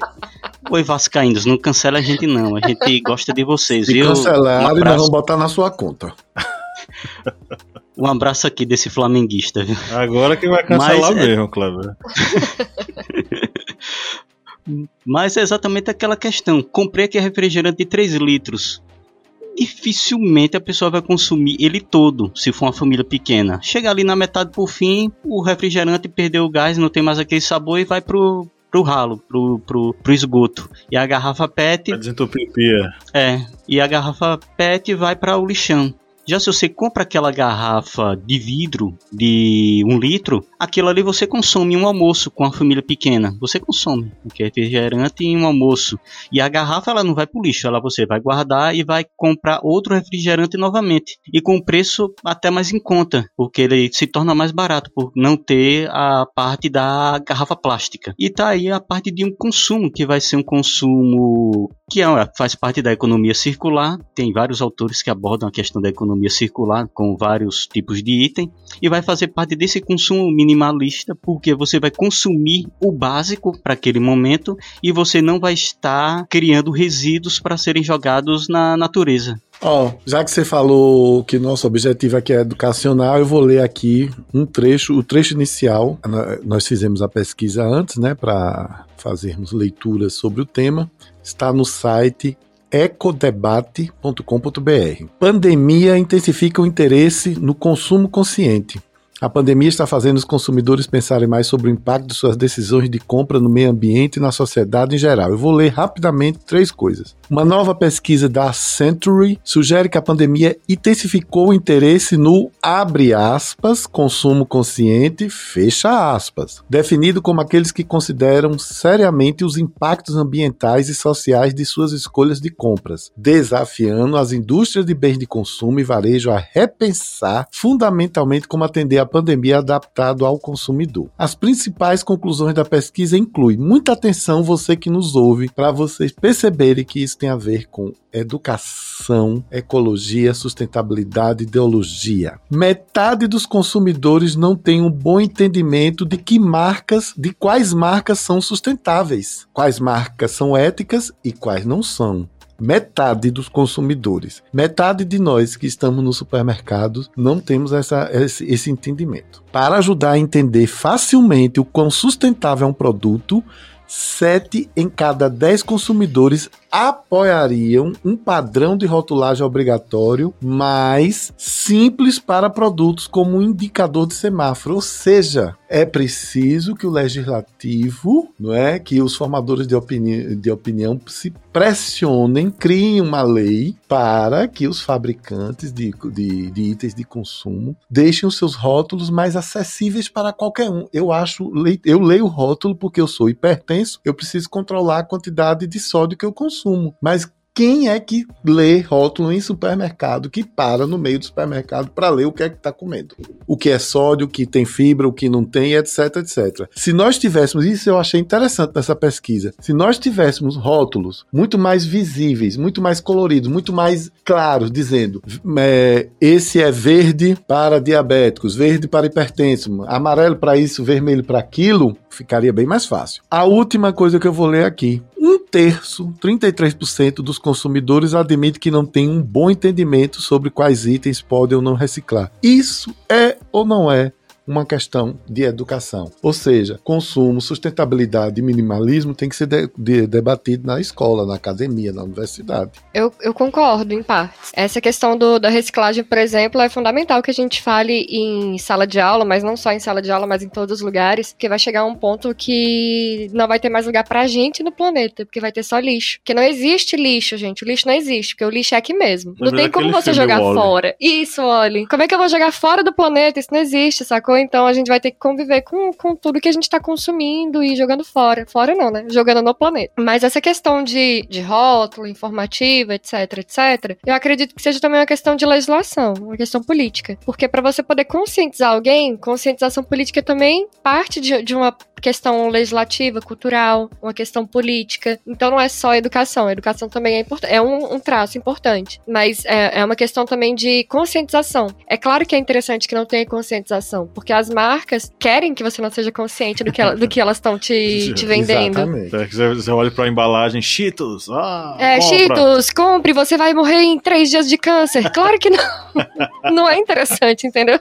Oi, Vascaínos, não cancela a gente não. A gente gosta de vocês, Se viu? cancelar, um nós abraço, vamos botar na sua conta. um abraço aqui desse flamenguista, viu? Agora que vai cancelar Mas é- mesmo, Cleber. Mas é exatamente aquela questão. Comprei aqui refrigerante de 3 litros. Dificilmente a pessoa vai consumir ele todo, se for uma família pequena. Chega ali na metade por fim, o refrigerante perdeu o gás, não tem mais aquele sabor e vai pro, pro ralo, pro, pro, pro esgoto. E a garrafa PET Vai desentupir pia. É, e a garrafa PET vai para o lixão. Já se você compra aquela garrafa de vidro de um litro, aquilo ali você consome um almoço com a família pequena. Você consome, porque é refrigerante em um almoço. E a garrafa ela não vai para o lixo, ela você vai guardar e vai comprar outro refrigerante novamente. E com preço até mais em conta, porque ele se torna mais barato por não ter a parte da garrafa plástica. E tá aí a parte de um consumo que vai ser um consumo que é, faz parte da economia circular. Tem vários autores que abordam a questão da economia circular com vários tipos de item e vai fazer parte desse consumo minimalista porque você vai consumir o básico para aquele momento e você não vai estar criando resíduos para serem jogados na natureza. Ó, já que você falou que nosso objetivo aqui é educacional, eu vou ler aqui um trecho, o trecho inicial. Nós fizemos a pesquisa antes, né, para fazermos leituras sobre o tema. Está no site ecodebate.com.br. Pandemia intensifica o interesse no consumo consciente. A pandemia está fazendo os consumidores pensarem mais sobre o impacto de suas decisões de compra no meio ambiente e na sociedade em geral. Eu vou ler rapidamente três coisas. Uma nova pesquisa da Century sugere que a pandemia intensificou o interesse no abre aspas, consumo consciente, fecha aspas, definido como aqueles que consideram seriamente os impactos ambientais e sociais de suas escolhas de compras, desafiando as indústrias de bens de consumo e varejo a repensar fundamentalmente como atender à pandemia adaptado ao consumidor. As principais conclusões da pesquisa incluem muita atenção você que nos ouve para vocês perceberem que isso tem a ver com educação, ecologia, sustentabilidade, ideologia. Metade dos consumidores não tem um bom entendimento de que marcas, de quais marcas são sustentáveis, quais marcas são éticas e quais não são. Metade dos consumidores, metade de nós que estamos no supermercado não temos essa, esse, esse entendimento. Para ajudar a entender facilmente o quão sustentável é um produto, 7 em cada 10 consumidores apoiariam um padrão de rotulagem obrigatório mais simples para produtos como um indicador de semáforo. Ou seja, é preciso que o legislativo, não é, que os formadores de, opini de opinião se pressionem, criem uma lei para que os fabricantes de, de, de itens de consumo deixem os seus rótulos mais acessíveis para qualquer um. Eu acho, eu leio o rótulo porque eu sou hipertenso, eu preciso controlar a quantidade de sódio que eu consumo. Mas quem é que lê rótulo em supermercado, que para no meio do supermercado para ler o que é que está comendo? O que é sódio, o que tem fibra, o que não tem, etc, etc. Se nós tivéssemos, isso eu achei interessante nessa pesquisa, se nós tivéssemos rótulos muito mais visíveis, muito mais coloridos, muito mais claros, dizendo é, esse é verde para diabéticos, verde para hipertensos, amarelo para isso, vermelho para aquilo, ficaria bem mais fácil. A última coisa que eu vou ler aqui. Um terço, 33% dos consumidores admite que não tem um bom entendimento sobre quais itens podem ou não reciclar. Isso é ou não é uma questão de educação. Ou seja, consumo, sustentabilidade e minimalismo tem que ser de, de, debatido na escola, na academia, na universidade. Eu, eu concordo, em partes. Essa questão do, da reciclagem, por exemplo, é fundamental que a gente fale em sala de aula, mas não só em sala de aula, mas em todos os lugares, porque vai chegar um ponto que não vai ter mais lugar pra gente no planeta, porque vai ter só lixo. Porque não existe lixo, gente. O lixo não existe, porque o lixo é aqui mesmo. Não tem como você jogar fora. Isso, olha. Como é que eu vou jogar fora do planeta? Isso não existe, sacou? Ou então a gente vai ter que conviver com, com tudo que a gente tá consumindo e jogando fora. Fora não, né? Jogando no planeta. Mas essa questão de, de rótulo, informativa, etc, etc, eu acredito que seja também uma questão de legislação, uma questão política. Porque para você poder conscientizar alguém, conscientização política também parte de, de uma questão legislativa, cultural, uma questão política. Então não é só educação, a educação também é importante, é um, um traço importante, mas é, é, uma questão também de conscientização. É claro que é interessante que não tenha conscientização, porque as marcas querem que você não seja consciente do que, ela, do que elas estão te, te vendendo. Exatamente. É você- Você olha pra embalagem, Cheetos, ah, É, compra. Cheetos, compre, você vai morrer em três dias de câncer. Claro que não. Não é interessante, entendeu?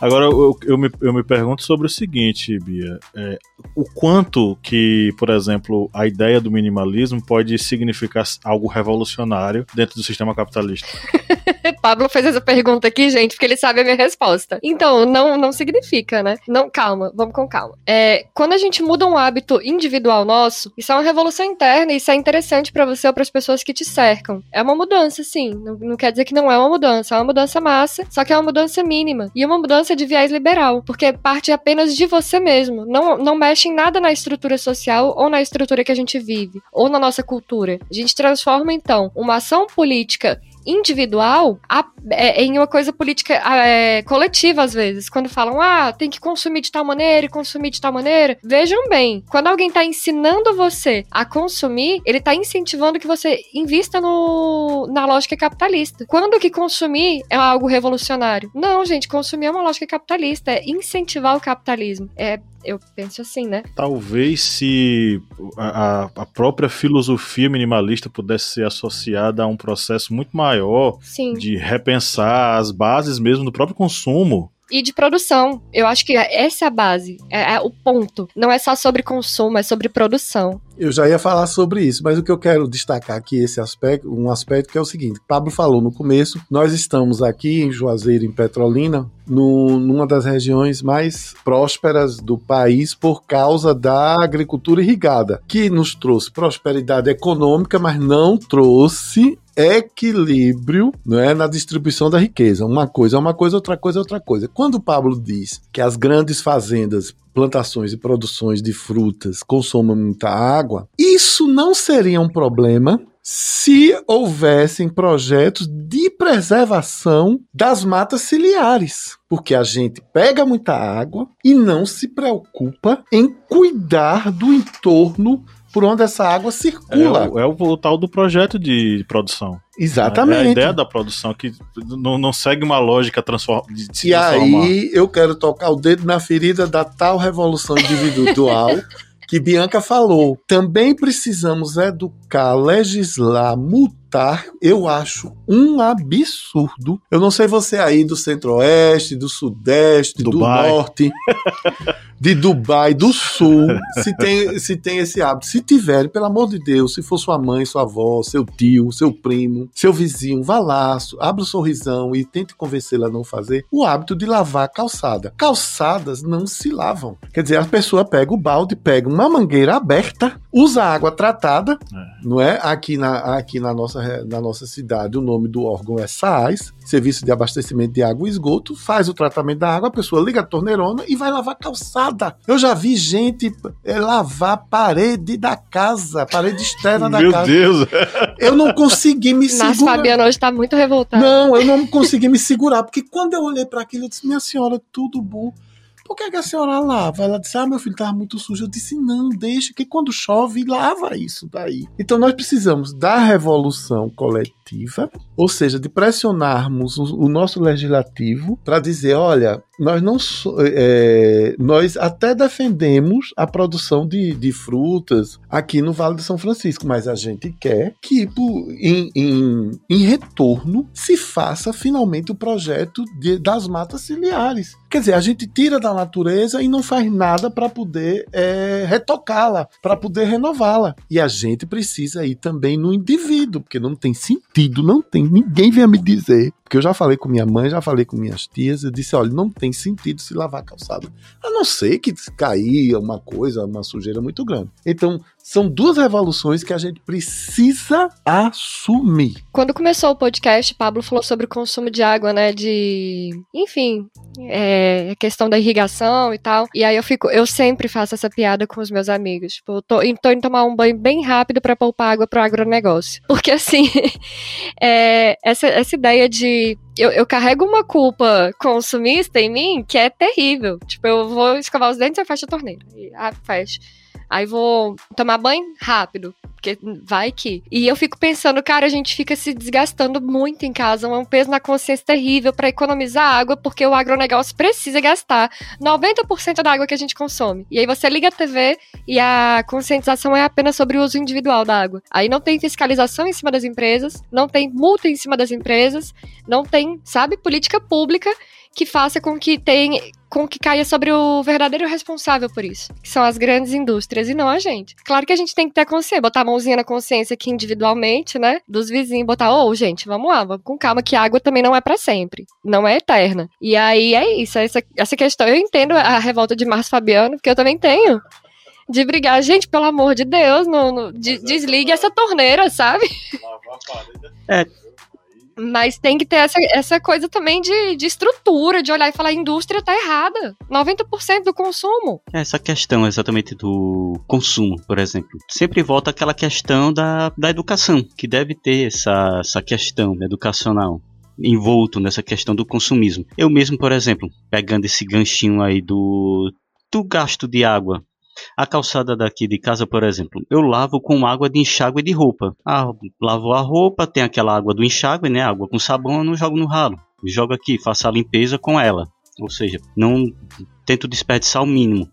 Agora, eu, eu me, eu me pergunto sobre o seguinte, Bia. É, o quanto que, por exemplo, a ideia do minimalismo pode significar algo revolucionário dentro do sistema capitalista? Pablo fez essa pergunta aqui, gente, porque ele sabe a minha resposta. Então, não, não significa, né? Não, calma, vamos com calma. É, quando a gente muda um hábito individual nosso, isso é uma revolução interna, isso é interessante pra você ou pras pessoas que te cercam. É uma mudança, sim. Não, não quer dizer que não é uma mudança, é uma mudança massa, só que é uma mudança mínima. E uma mudança de viés liberal, porque parte apenas de você mesmo. Não, não mexe em nada na estrutura social ou na estrutura que a gente vive, ou na nossa cultura. A gente transforma, então, uma ação política individual a- é, em uma coisa política é, coletiva, às vezes. Quando falam, ah, tem que consumir de tal maneira e consumir de tal maneira. Vejam bem, quando alguém tá ensinando você a consumir, ele tá incentivando que você invista no, na lógica capitalista. Quando que consumir é algo revolucionário? Não, gente, consumir é uma lógica capitalista, é incentivar o capitalismo. É, eu penso assim, né? Talvez se a, a- própria filosofia minimalista pudesse ser associada a um processo muito maior Sim. de repensar as bases mesmo do próprio consumo. e de produção. Eu acho que essa é a base, é, é o ponto. Não é só sobre consumo, é sobre produção. Eu já ia falar sobre isso, mas o que eu quero destacar aqui esse aspecto, um aspecto que é o seguinte: Pablo falou no começo, nós estamos aqui em Juazeiro, em Petrolina, no, numa das regiões mais prósperas do país por causa da agricultura irrigada, que nos trouxe prosperidade econômica, mas não trouxe equilíbrio não é, na distribuição da riqueza. Uma coisa é uma coisa, outra coisa é outra coisa. Quando o Pablo diz que as grandes fazendas, plantações e produções de frutas consomem muita água, isso não seria um problema se houvessem projetos de preservação das matas ciliares. Porque a gente pega muita água e não se preocupa em cuidar do entorno por onde essa água É, circula. o, é o, o tal do projeto de produção. Exatamente. É a ideia da produção que não, não segue uma lógica transform, de se E transformar. aí eu quero tocar o dedo na ferida da tal revolução individual que Bianca falou. Também precisamos educar, legislar, multar. Eu acho um absurdo. Eu não sei você aí do centro-oeste, do sudeste, Dubai. do norte, de Dubai, do sul, se tem, se tem esse hábito. Se tiver, pelo amor de Deus, se for sua mãe, sua avó, seu tio, seu primo, seu vizinho, vá lá, abra o sorrisão e tente convencê-la a não fazer o hábito de lavar a calçada. Calçadas não se lavam. Quer dizer, a pessoa pega o balde, pega uma mangueira aberta, usa água tratada, não é? Aqui na, aqui na, nossa, re- na nossa cidade, o nome do órgão é SAAS, Serviço de Abastecimento de Água e Esgoto, faz o tratamento da água, a pessoa liga a torneirona e vai lavar calçada. Eu já vi gente é, lavar a parede da casa, parede externa da Meu casa. Deus! Eu não consegui me Nossa, segurar. Fabiana hoje tá muito revoltada. Não, eu não consegui me segurar, porque quando eu olhei para aquilo, eu disse, minha senhora, tudo bom. Por que, que a senhora lava? Ela disse, ah, meu filho tava muito sujo. Eu disse, não, deixa, que quando chove, lava isso daí. Então nós precisamos da revolução coletiva, ou seja, de pressionarmos o nosso legislativo para dizer, olha, nós não é, nós até defendemos a produção de, de frutas aqui no Vale do São Francisco, mas a gente quer que por- em, em, em retorno se faça finalmente o projeto de- das matas ciliares. Quer dizer, a gente tira da natureza e não faz nada para poder é, retocá-la, para poder renová-la. E a gente precisa ir também no indivíduo, porque não tem sentido, não tem. Ninguém venha me dizer. Porque eu já falei com minha mãe, já falei com minhas tias, eu disse: olha, não tem sentido se lavar a calçada. A não ser que caia uma coisa, uma sujeira muito grande. Então, são duas revoluções que a gente precisa assumir. Quando começou o podcast, Pablo falou sobre o consumo de água, né? De. Enfim, é, a questão da irrigação e tal. E aí eu fico, eu sempre faço essa piada com os meus amigos. Tipo, eu tô, tô indo tomar um banho bem rápido para poupar água pro agronegócio. Porque assim, é, essa, essa ideia de eu, eu, carrego uma culpa consumista em mim que é terrível. Tipo, eu vou escovar os dentes e fecho a torneira. E, ah, fecho. Aí vou tomar banho rápido, porque vai que. E eu fico pensando, cara, a gente fica se desgastando muito em casa, é um peso na consciência terrível para economizar água, porque o agronegócio precisa gastar 90% da água que a gente consome. E aí você liga a TV e a conscientização é apenas sobre o uso individual da água. Aí não tem fiscalização em cima das empresas, não tem multa em cima das empresas, não tem, sabe, política pública que faça com que tenha com que caia sobre o verdadeiro responsável por isso, que são as grandes indústrias e não a gente. Claro que a gente tem que ter consciência, botar a mãozinha na consciência aqui individualmente, né, dos vizinhos, botar, ô, oh, gente, vamos lá, vamos com calma que a água também não é para sempre, não é eterna. E aí é isso, essa, essa questão, eu entendo a revolta de Márcio Fabiano, porque eu também tenho, de brigar, gente, pelo amor de Deus, no, no de, é desligue essa torneira, sabe? É, mas tem que ter essa, essa coisa também de, de estrutura, de olhar e falar: a indústria tá errada. 90% do consumo. Essa questão exatamente do consumo, por exemplo. Sempre volta aquela questão da, da educação, que deve ter essa, essa questão educacional envolto nessa questão do consumismo. Eu mesmo, por exemplo, pegando esse ganchinho aí do, do gasto de água a calçada daqui de casa, por exemplo, eu lavo com água de enxágue de roupa. Ah, lavo a roupa, tem aquela água do enxágue, né? Água com sabão, eu não jogo no ralo. Jogo aqui, faço a limpeza com ela. Ou seja, não tento desperdiçar o mínimo.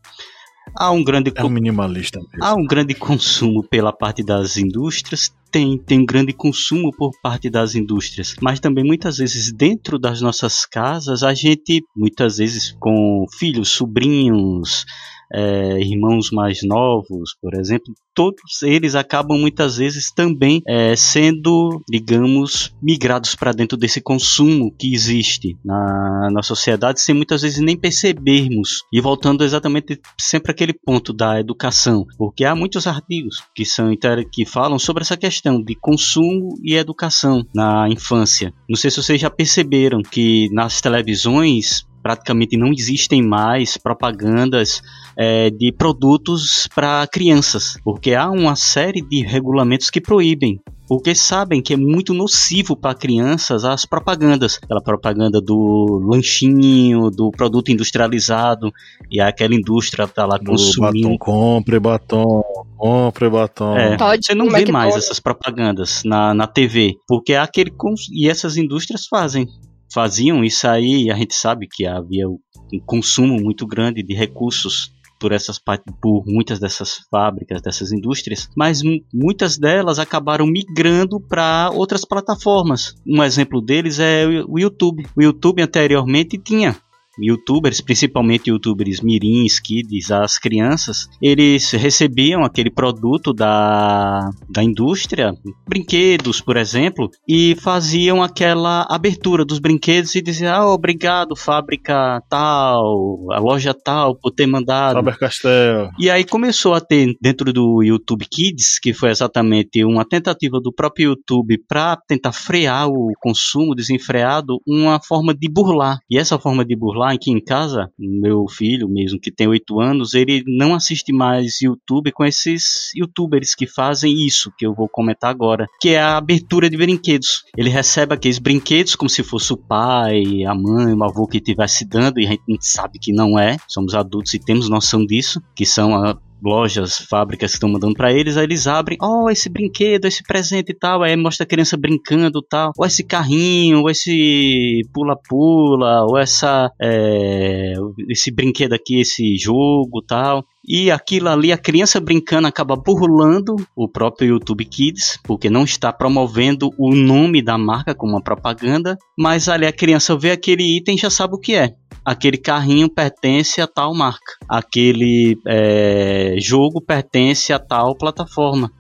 Há um grande é um minimalista mesmo. Há um grande consumo pela parte das indústrias, tem, tem um grande consumo por parte das indústrias, mas também muitas vezes dentro das nossas casas a gente muitas vezes com filhos, sobrinhos, é, irmãos mais novos, por exemplo, todos eles acabam muitas vezes também é, sendo, digamos, migrados para dentro desse consumo que existe na, na sociedade sem muitas vezes nem percebermos. E voltando exatamente sempre aquele ponto da educação, porque há muitos artigos que são que falam sobre essa questão de consumo e educação na infância. Não sei se vocês já perceberam que nas televisões praticamente não existem mais propagandas é, de produtos para crianças, porque há uma série de regulamentos que proíbem porque sabem que é muito nocivo para crianças as propagandas. Aquela propaganda do lanchinho, do produto industrializado, e aquela indústria tá lá consumindo. Batom, compre batom, compre batom. É, você não vê é mais pode? essas propagandas na, na TV, porque é aquele e essas indústrias fazem faziam isso aí, a gente sabe que havia um consumo muito grande de recursos por essas por muitas dessas fábricas, dessas indústrias, mas muitas delas acabaram migrando para outras plataformas. Um exemplo deles é o YouTube. O YouTube anteriormente tinha youtubers, principalmente youtubers mirins, kids, as crianças, eles recebiam aquele produto da, da indústria, brinquedos, por exemplo, e faziam aquela abertura dos brinquedos e diziam, ah, obrigado, fábrica tal, a loja tal, por ter mandado. Faber Castell. E aí começou a ter dentro do YouTube Kids, que foi exatamente uma tentativa do próprio YouTube para tentar frear o consumo desenfreado, uma forma de burlar. E essa forma de burlar aqui em casa, meu filho mesmo, que tem 8 anos, ele não assiste mais YouTube com esses youtubers que fazem isso, que eu vou comentar agora, que é a abertura de brinquedos. Ele recebe aqueles brinquedos como se fosse o pai, a mãe, o avô que estivesse dando, e a gente sabe que não é, somos adultos e temos noção disso, que são a lojas, fábricas que estão mandando para eles, aí eles abrem, ó, oh, esse brinquedo, esse presente e tal, aí mostra a criança brincando e tal, ou esse carrinho, ou esse pula-pula, ou essa, é, esse brinquedo aqui, esse jogo tal. E aquilo ali, a criança brincando acaba burlando o próprio YouTube Kids, porque não está promovendo o nome da marca como uma propaganda, mas ali a criança vê aquele item e já sabe o que é aquele carrinho pertence a tal marca, aquele é, jogo pertence a tal plataforma.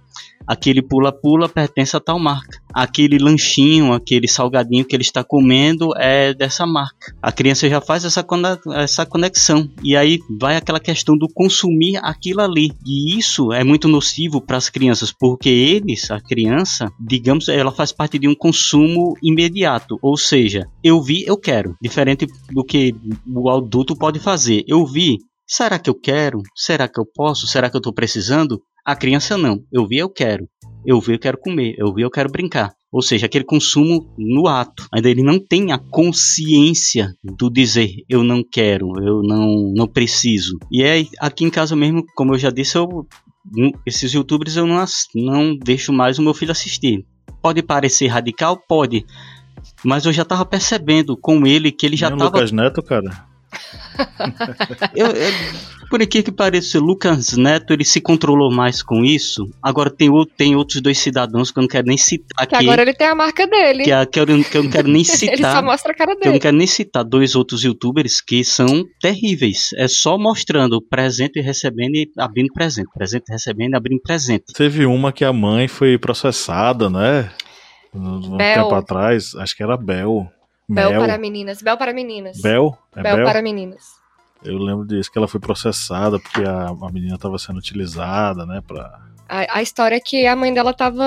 Aquele pula-pula pertence a tal marca. Aquele lanchinho, aquele salgadinho que ele está comendo é dessa marca. A criança já faz essa, essa conexão. E aí vai aquela questão do consumir aquilo ali. E isso é muito nocivo para as crianças, porque eles, a criança, digamos, ela faz parte de um consumo imediato. Ou seja, eu vi, eu quero. Diferente do que o adulto pode fazer. Eu vi, será que eu quero? Será que eu posso? Será que eu estou precisando? A criança não. Eu vi, eu quero. Eu vi, eu quero comer. Eu vi, eu quero brincar. Ou seja, aquele consumo no ato. Ainda ele não tem a consciência do dizer eu não quero, eu não, não preciso. E é aqui em casa mesmo, como eu já disse, eu, esses youtubers eu não, não deixo mais o meu filho assistir. Pode parecer radical? Pode. Mas eu já tava percebendo com ele que ele já Nem tava. Lucas Neto, cara. eu, eu, por aqui que pareça, Lucas Neto ele se controlou mais com isso. Agora tem, tem outros dois cidadãos que eu não quero nem citar que aqui. agora ele tem a marca dele. Que, a, que, eu, que eu não quero nem citar. ele só mostra a cara que eu não dele. quero nem citar dois outros youtubers que são terríveis. É só mostrando presente e recebendo e abrindo presente. Presente recebendo e abrindo presente. Teve uma que a mãe foi processada, né? Um Bel. tempo atrás, acho que era Bel. Bel para meninas. Bel para meninas. Bel? É Bel Bel? para meninas. Eu lembro disso, que ela foi processada porque a, a menina estava sendo utilizada, né? Pra... A, a história é que a mãe dela tava,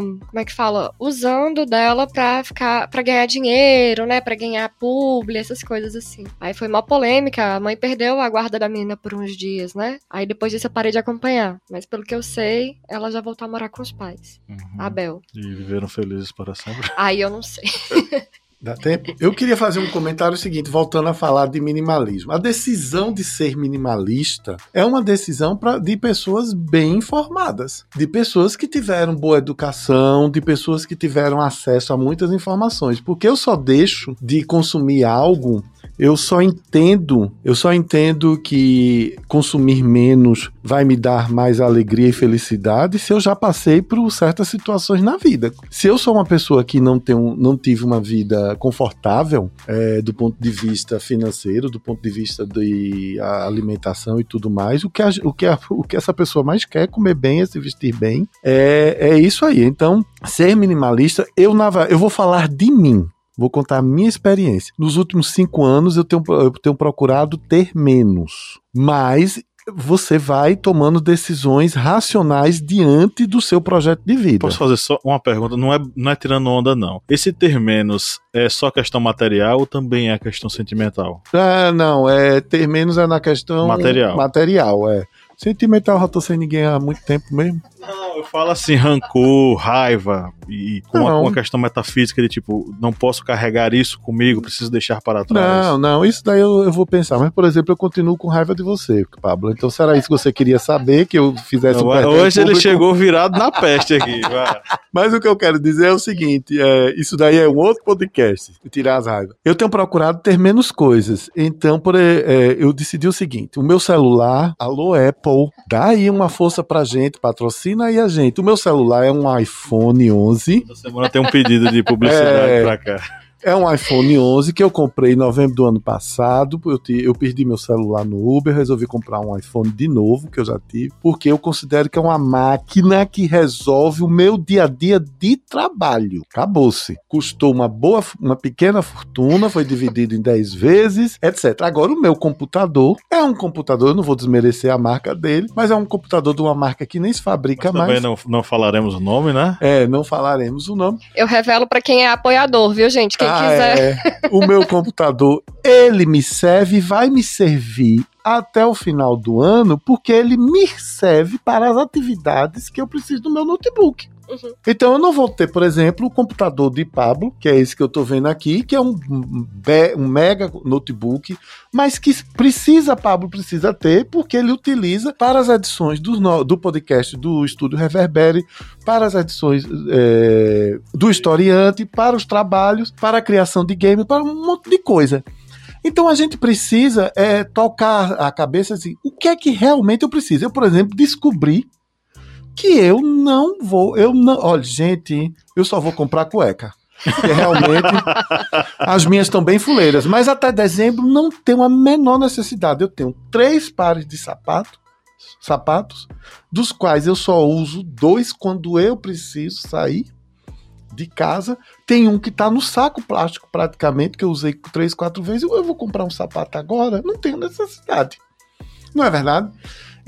como é que fala, usando dela pra ficar, para ganhar dinheiro, né, Pra ganhar publi, essas coisas assim. Aí foi uma polêmica, a mãe perdeu a guarda da menina por uns dias, né? Aí depois disso eu parei de acompanhar, mas pelo que eu sei, ela já voltou a morar com os pais, Uhum. a Bel. E viveram felizes para sempre. Aí eu não sei. Dá tempo? Eu queria fazer um comentário seguinte, voltando a falar de minimalismo. A decisão de ser minimalista é uma decisão pra, de pessoas bem informadas, de pessoas que tiveram boa educação, de pessoas que tiveram acesso a muitas informações. Porque eu só deixo de consumir algo eu só entendo, eu só entendo que consumir menos vai me dar mais alegria e felicidade se eu já passei por certas situações na vida. Se eu sou uma pessoa que não, tenho, não tive uma vida confortável é, do ponto de vista financeiro, do ponto de vista de alimentação e tudo mais, o que, a, o, que a, o que essa pessoa mais quer é comer bem, é se vestir bem, é, é isso aí. Então, ser minimalista, eu, na, eu vou falar de mim. Vou contar a minha experiência. Nos últimos cinco anos eu tenho, eu tenho procurado ter menos. Mas você vai tomando decisões racionais diante do seu projeto de vida. Posso fazer só uma pergunta? Não é, não é tirando onda, não. Esse ter menos é só questão material ou também é questão sentimental? Ah, não, é ter menos é na questão Material. Material, é. Sentimental, já tô sem ninguém há muito tempo mesmo. Não, eu falo assim, rancor, raiva e com uma, uma questão metafísica de tipo, não posso carregar isso comigo, preciso deixar para trás. Não, não, isso daí eu, eu vou pensar. Mas, por exemplo, eu continuo com raiva de você, Pablo. Então, será isso que você queria saber? Que eu fizesse um Não, perfil hoje ele chegou virado na peste aqui. vai. Mas o que eu quero dizer é o seguinte: é, isso daí é um outro podcast, tirar as raivas. Eu tenho procurado ter menos coisas. Então, por, é, eu decidi o seguinte: o meu celular, alô Apple, dá aí uma força pra gente, patrocina aí a gente. O meu celular é um iPhone 11. Essa semana tem um pedido de publicidade É. pra cá. É um iPhone 11 que eu comprei em novembro do ano passado. Eu, te- eu perdi meu celular no Uber, resolvi comprar um iPhone de novo, que eu já tive, porque eu considero que é uma máquina que resolve o meu dia a dia de trabalho. Acabou-se. Custou uma boa, uma pequena fortuna, foi dividido em 10 vezes, etc. Agora, o meu computador é um computador, eu não vou desmerecer a marca dele, mas é um computador de uma marca que nem se fabrica Mas também mais. não, não falaremos o nome, né? É, não falaremos o nome. Eu revelo pra quem é apoiador, viu, gente? Quem Ah, quiser. é. O meu computador, ele me serve e vai me servir até o final do ano, porque ele me serve para as atividades que eu preciso do meu notebook. Uhum. Então eu não vou ter, por exemplo, o computador de Pablo, que é esse que eu tô vendo aqui, que é um, um mega notebook, mas que precisa, Pablo precisa ter, porque ele utiliza para as edições do, do podcast do Estúdio Reverbere, para as edições é, do historiante, para os trabalhos, para a criação de game, para um monte de coisa. Então a gente precisa é, tocar a cabeça assim, o que é que realmente eu preciso? Eu, por exemplo, descobri que eu não vou, eu não, olha, gente, eu só vou comprar cueca. Porque realmente as minhas estão bem fuleiras, mas até dezembro não tenho a menor necessidade. Eu tenho três pares de sapato sapatos, dos quais eu só uso dois quando eu preciso sair de casa. Tem um que tá no saco plástico praticamente, que eu usei três, quatro vezes. Eu vou comprar um sapato agora? Não tenho necessidade. Não é verdade?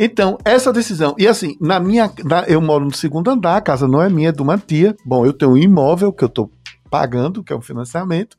Então, essa decisão. E assim, na minha. Na, eu moro no segundo andar, a casa não é minha, é de uma tia. Bom, eu tenho um imóvel que eu tô pagando, que é um financiamento,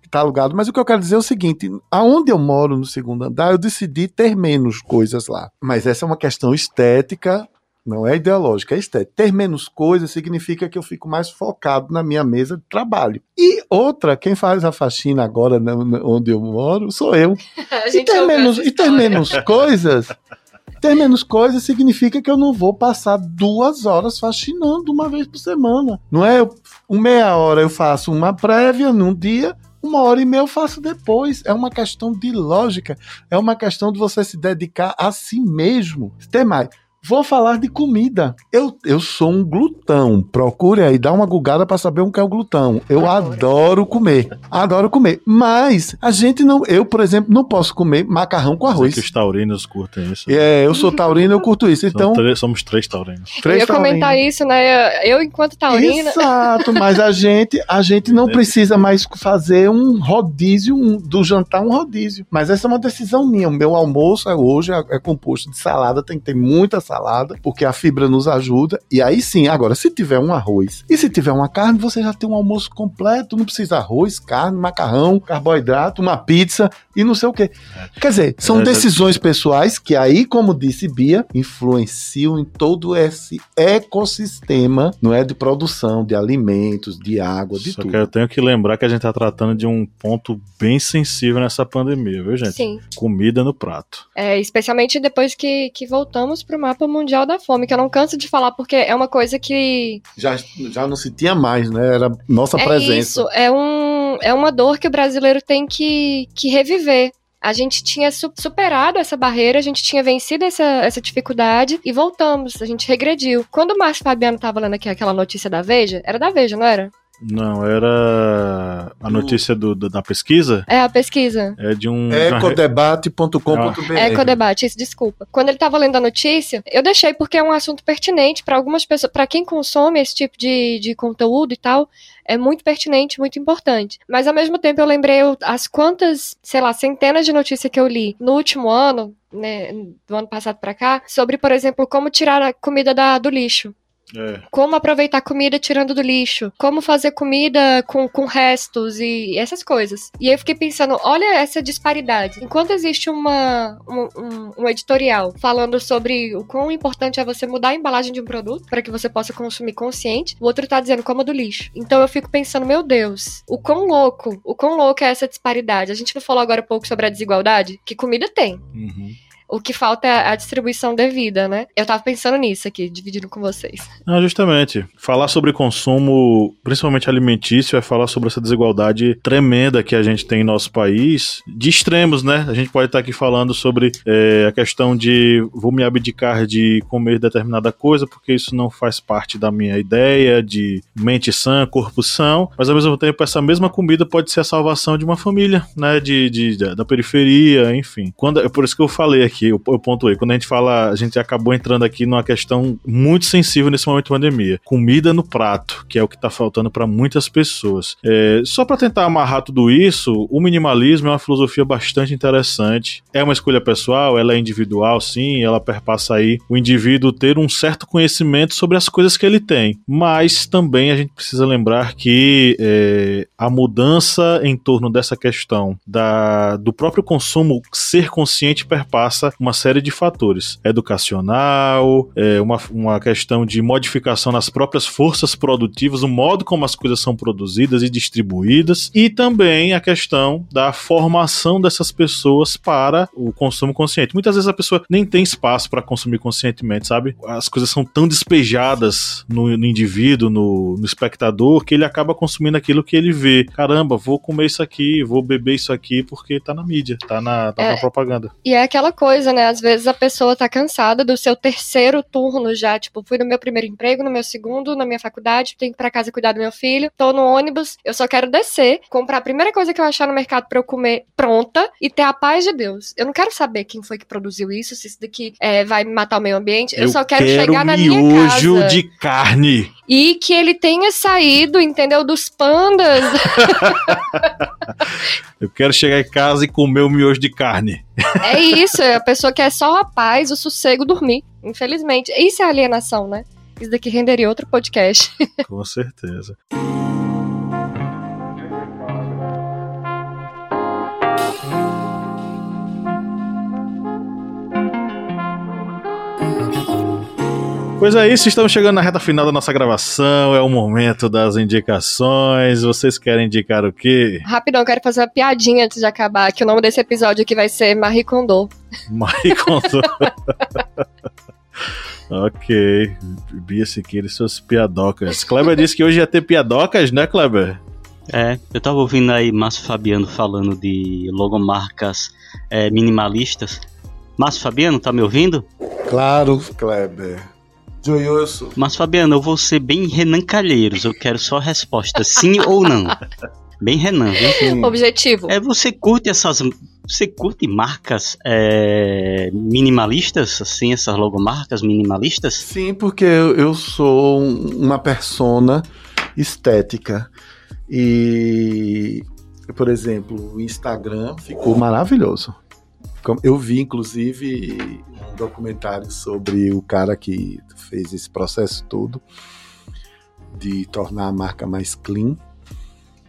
que tá alugado. Mas o que eu quero dizer é o seguinte: aonde eu moro no segundo andar, eu decidi ter menos coisas lá. Mas essa é uma questão estética não é ideológica, é estética. Ter menos coisas significa que eu fico mais focado na minha mesa de trabalho. E outra, quem faz a faxina agora onde eu moro sou eu. e ter, menos, e ter menos coisas. Ter menos coisas significa que eu não vou passar duas horas faxinando uma vez por semana. Não é? Um meia hora eu faço uma prévia num dia, uma hora e meia eu faço depois. É uma questão de lógica. É uma questão de você se dedicar a si mesmo. Tem mais. Vou falar de comida. Eu, eu sou um glutão. Procure aí, dá uma gugada para saber o que é o glutão. Eu adoro comer. Adoro comer. Mas a gente não. Eu, por exemplo, não posso comer macarrão com arroz. que os taurinos curtem isso. É, eu sou taurino, eu curto isso. Então. Três, somos três taurinos. Três eu ia taurinos. comentar isso, né? Eu, enquanto taurina. Exato, mas a gente, a gente não precisa mais fazer um rodízio, um, do jantar um rodízio. Mas essa é uma decisão minha. O meu almoço é hoje é, é composto de salada, tem que ter muita salada salada, porque a fibra nos ajuda. E aí sim, agora, se tiver um arroz e se tiver uma carne, você já tem um almoço completo. Não precisa arroz, carne, macarrão, carboidrato, uma pizza e não sei o que. Quer dizer, são é, decisões pessoais que aí, como disse Bia, influenciam em todo esse ecossistema, não é, de produção de alimentos, de água, de Só tudo. que eu tenho que lembrar que a gente tá tratando de um ponto bem sensível nessa pandemia, viu, gente? Sim. Comida no prato. É, especialmente depois que, que voltamos pro mapa mundial da fome, que eu não canso de falar porque é uma coisa que já, já não se tinha mais, né? Era nossa é presença. Isso, é um é uma dor que o brasileiro tem que, que reviver. A gente tinha superado essa barreira, a gente tinha vencido essa, essa dificuldade e voltamos, a gente regrediu. Quando o Márcio Fabiano tava lendo aqui aquela notícia da Veja, era da Veja, não era? Não, era a notícia do, do, da pesquisa? É, a pesquisa. É de um. Ecodebate.com.br. É, Ecodebate, isso, desculpa. Quando ele estava lendo a notícia, eu deixei porque é um assunto pertinente para algumas pessoas, para quem consome esse tipo de, de conteúdo e tal. É muito pertinente, muito importante. Mas ao mesmo tempo eu lembrei as quantas, sei lá, centenas de notícias que eu li no último ano, né, do ano passado para cá, sobre, por exemplo, como tirar a comida da, do lixo. É. Como aproveitar comida tirando do lixo. Como fazer comida com, com restos e essas coisas. E aí eu fiquei pensando, olha essa disparidade. Enquanto existe uma, um, um, editorial falando sobre o quão importante é você mudar a embalagem de um produto para que você possa consumir consciente, o outro tá dizendo como do lixo. Então eu fico pensando, meu Deus, o quão louco, o quão louco é essa disparidade. A gente não falou agora um pouco sobre a desigualdade? Que comida tem. Uhum. O que falta é a distribuição devida, né? Eu tava pensando nisso aqui, dividindo com vocês. Ah, justamente. Falar sobre consumo, principalmente alimentício, é falar sobre essa desigualdade tremenda que a gente tem em nosso país, de extremos, né? A gente pode estar aqui falando sobre é, a questão de vou me abdicar de comer determinada coisa porque isso não faz parte da minha ideia de mente sã, corpo são, mas ao mesmo tempo essa mesma comida pode ser a salvação de uma família, né? De, de da periferia, enfim. Quando, é por isso que eu falei aqui eu, eu pontuei. Quando a gente fala, a gente acabou entrando aqui numa questão muito sensível nesse momento de pandemia. Comida no prato, que é o que tá faltando para muitas pessoas. É, só para tentar amarrar tudo isso, o minimalismo é uma filosofia bastante interessante. É uma escolha pessoal, ela é individual, sim, ela perpassa aí o indivíduo ter um certo conhecimento sobre as coisas que ele tem. Mas também a gente precisa lembrar que é, a mudança em torno dessa questão da, do próprio consumo ser consciente perpassa uma série de fatores. Educacional, é, uma, uma questão de modificação nas próprias forças produtivas, o modo como as coisas são produzidas e distribuídas, e também a questão da formação dessas pessoas para o consumo consciente. Muitas vezes a pessoa nem tem espaço para consumir conscientemente, sabe? As coisas são tão despejadas no, no indivíduo, no, no espectador, que ele acaba consumindo aquilo que ele vê. Caramba, vou comer isso aqui, vou beber isso aqui porque tá na mídia, tá na, tá é, na propaganda. E é aquela coisa coisa, né? Às vezes a pessoa tá cansada do seu terceiro turno já. Tipo, fui no meu primeiro emprego, no meu segundo, na minha faculdade, tenho que ir pra casa cuidar do meu filho, tô no ônibus, eu só quero descer, comprar a primeira coisa que eu achar no mercado para eu comer pronta e ter a paz de Deus. Eu não quero saber quem foi que produziu isso, se isso daqui é, vai matar o meio ambiente. Eu, eu só quero, quero chegar na minha casa. de carne. E que ele tenha saído, entendeu? Dos pandas. eu quero chegar em casa e comer o miojo de carne. É isso, a pessoa quer só a paz, o sossego, dormir. Infelizmente. Isso é alienação, né? Isso daqui renderia outro podcast. Com certeza. Pois é isso, estamos chegando na reta final da nossa gravação, é o momento das indicações. Vocês querem indicar o quê? Rapidão, eu quero fazer uma piadinha antes de acabar, que o nome desse episódio aqui vai ser Marie Kondo. Kondo. ok. Bia Siqueira e suas piadocas. Kleber disse que hoje ia ter piadocas, né, Kleber? É, eu tava ouvindo aí Márcio Fabiano falando de logomarcas é, minimalistas. Márcio Fabiano, tá me ouvindo? Claro, Kleber. Joioso. Mas, Fabiano, eu vou ser bem Renan Calheiros. Eu quero só a resposta, sim ou não. Bem Renan, viu? Sim. Objetivo. É, você curte essas. Você curte marcas é, minimalistas, assim, essas logomarcas minimalistas? Sim, porque eu, sou uma persona estética. E, por exemplo, o Instagram ficou maravilhoso. Eu vi, inclusive, um documentário sobre o cara que fez esse processo todo de tornar a marca mais clean.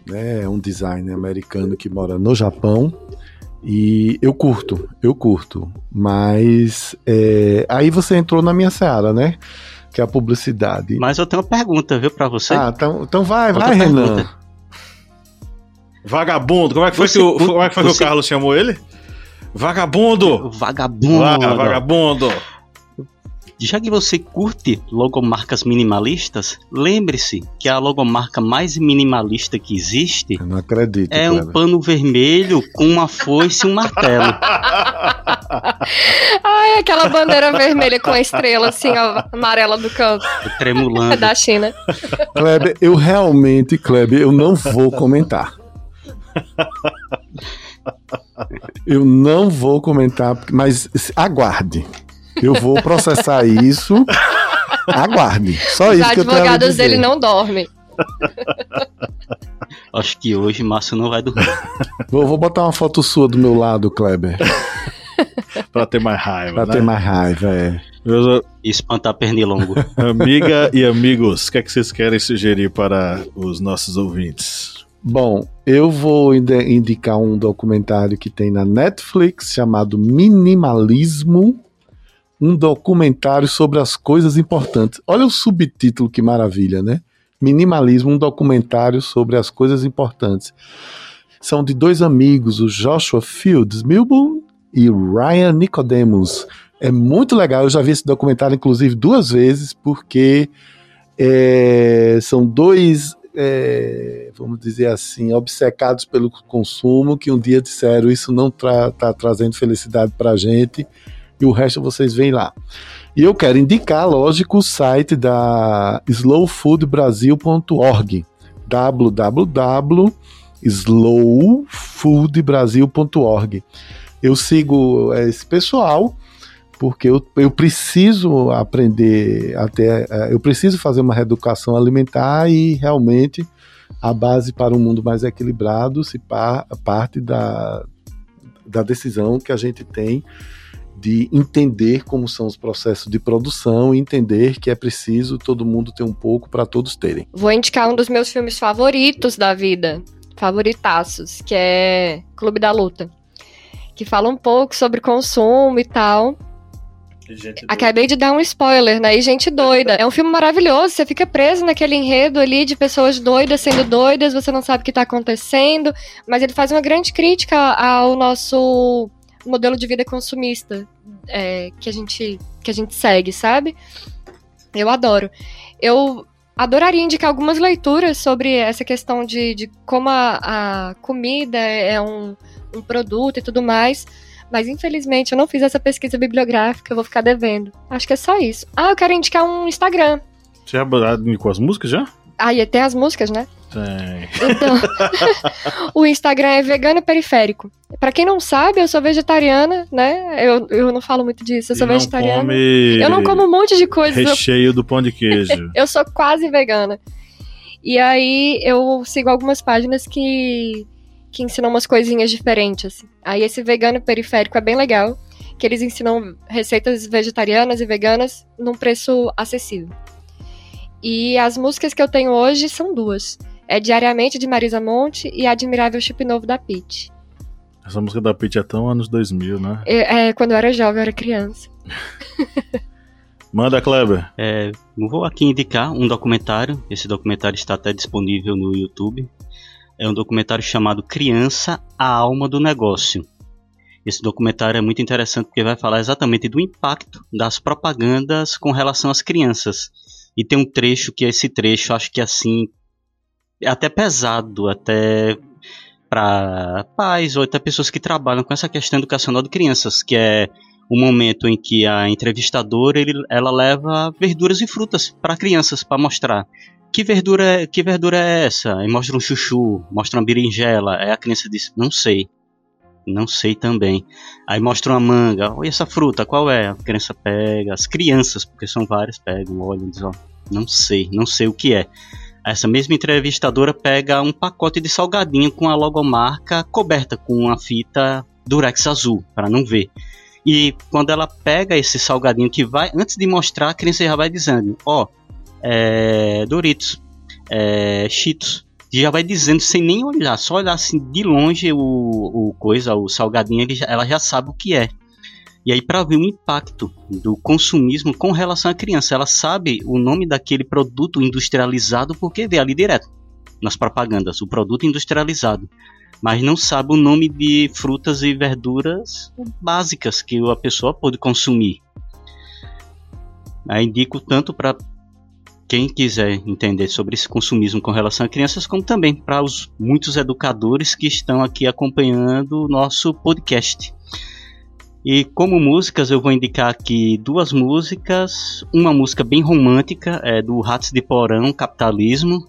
Né? É um designer americano que mora no Japão. E eu curto, eu curto. Mas é, aí você entrou na minha seara, né? Que é a publicidade. Mas eu tenho uma pergunta, viu, para você? Ah, então, então vai, Outra vai, pergunta. Renan. Vagabundo, como é que foi, que, o, como é que, foi você... que o Carlos chamou ele? Vagabundo! Vagabundo! vagabundo! Já que você curte logomarcas minimalistas, lembre-se que a logomarca mais minimalista que existe Eu não acredito, é um pano vermelho com uma foice e um martelo. Ai, aquela bandeira vermelha com a estrela assim, ó, amarela do canto. Tremulando. da China. Kleber, eu realmente, Kleber, eu não vou comentar. Eu não vou comentar, mas aguarde. Eu vou processar isso. Aguarde. Só Os isso que eu tenho Os advogados dele não dormem. Acho que hoje Márcio não vai dormir. Vou, vou botar uma foto sua do meu lado, Kleber. pra ter mais raiva. Pra né? ter mais raiva, é. Meus... Espantar pernilongo. Amiga e amigos, o que é que vocês querem sugerir para os nossos ouvintes? Bom, eu vou indicar um documentário que tem na Netflix chamado Minimalismo um documentário sobre as coisas importantes. Olha o subtítulo que maravilha, né? Minimalismo, um documentário sobre as coisas importantes. São de dois amigos, o Joshua Fields Milburn e Ryan Nicodemus. É muito legal, eu já vi esse documentário, inclusive, duas vezes, porque é, são dois é, vamos dizer assim, obcecados pelo consumo, que um dia disseram isso não está tra trazendo felicidade para a gente, e o resto vocês veem lá. E eu quero indicar, lógico, o site da slowfoodbrasil.org, www.slowfoodbrasil.org. Eu sigo esse pessoal porque eu, eu preciso aprender até é, eu preciso fazer uma reeducação alimentar e realmente a base para um mundo mais equilibrado se par, parte da, da decisão que a gente tem de entender como são os processos de produção e entender que é preciso todo mundo ter um pouco para todos terem. Vou indicar um dos meus filmes favoritos da vida, favoritaços, que é Clube da Luta, que fala um pouco sobre consumo e tal. Acabei de dar um spoiler, né? E gente doida. É um filme maravilhoso, você fica preso naquele enredo ali de pessoas doidas sendo doidas, você não sabe o que tá acontecendo, mas ele faz uma grande crítica ao nosso modelo de vida consumista é, que, a gente, que a gente segue, sabe? Eu adoro. Eu adoraria indicar algumas leituras sobre essa questão de, de como a, a comida é um, um produto e tudo mais Mas infelizmente eu não fiz essa pesquisa bibliográfica, eu vou ficar devendo. Acho que é só isso. Ah, eu quero indicar um Instagram. Você já indicou as músicas já? Ah, e tem as músicas, né? Tem. Então, o Instagram é vegano periférico. Pra quem não sabe, eu sou vegetariana, né? Eu, eu não falo muito disso, eu sou E não vegetariana. come Eu não como um monte de coisas. eu- recheio do pão de queijo. eu sou quase vegana. E aí eu sigo algumas páginas que, que ensinam umas coisinhas diferentes. assim. Aí esse vegano periférico é bem legal, que eles ensinam receitas vegetarianas e veganas num preço acessível. E as músicas que eu tenho hoje são duas. É Diariamente de Marisa Monte e Admirável Chip Novo da Pitty. Essa música da Pitty é tão anos 2000, né? É, é, quando eu era jovem, eu era criança. Manda, Kleber. É, eu vou aqui indicar um documentário. Esse documentário está até disponível no YouTube. É um documentário chamado Criança, a Alma do Negócio. Esse documentário é muito interessante porque vai falar exatamente do impacto das propagandas com relação às crianças. E tem um trecho que esse trecho, acho que assim, é até pesado, até para pais ou até pessoas que trabalham com essa questão educacional de crianças, que é o momento em que a entrevistadora ele, ela leva verduras e frutas para crianças para mostrar. Que verdura é- que verdura é essa? E mostra um chuchu mostra uma berinjela. Aí a criança diz não sei não sei também. Aí mostra uma manga. Olha essa fruta qual é? A criança pega as crianças porque são várias pegam olham dizem ó, não sei não sei o que é. Essa mesma entrevistadora pega um pacote de salgadinho com a logomarca coberta com uma fita durex azul para não ver. E quando ela pega esse salgadinho que vai, antes de mostrar, a criança já vai dizendo: Ó, é, Doritos, é, Cheetos. E já vai dizendo sem nem olhar, só olhar assim de longe o, o coisa, o salgadinho, já- ela já sabe o que é. E aí, para ver o impacto do consumismo com relação à criança, ela sabe o nome daquele produto industrializado porque vê ali direto nas propagandas, o produto industrializado mas não sabe o nome de frutas e verduras básicas que a pessoa pode consumir. Aí indico tanto para quem quiser entender sobre esse consumismo com relação a crianças, como também para os muitos educadores que estão aqui acompanhando o nosso podcast. E como músicas, eu vou indicar aqui duas músicas. Uma música bem romântica, é do Ratos de Porão, Capitalismo,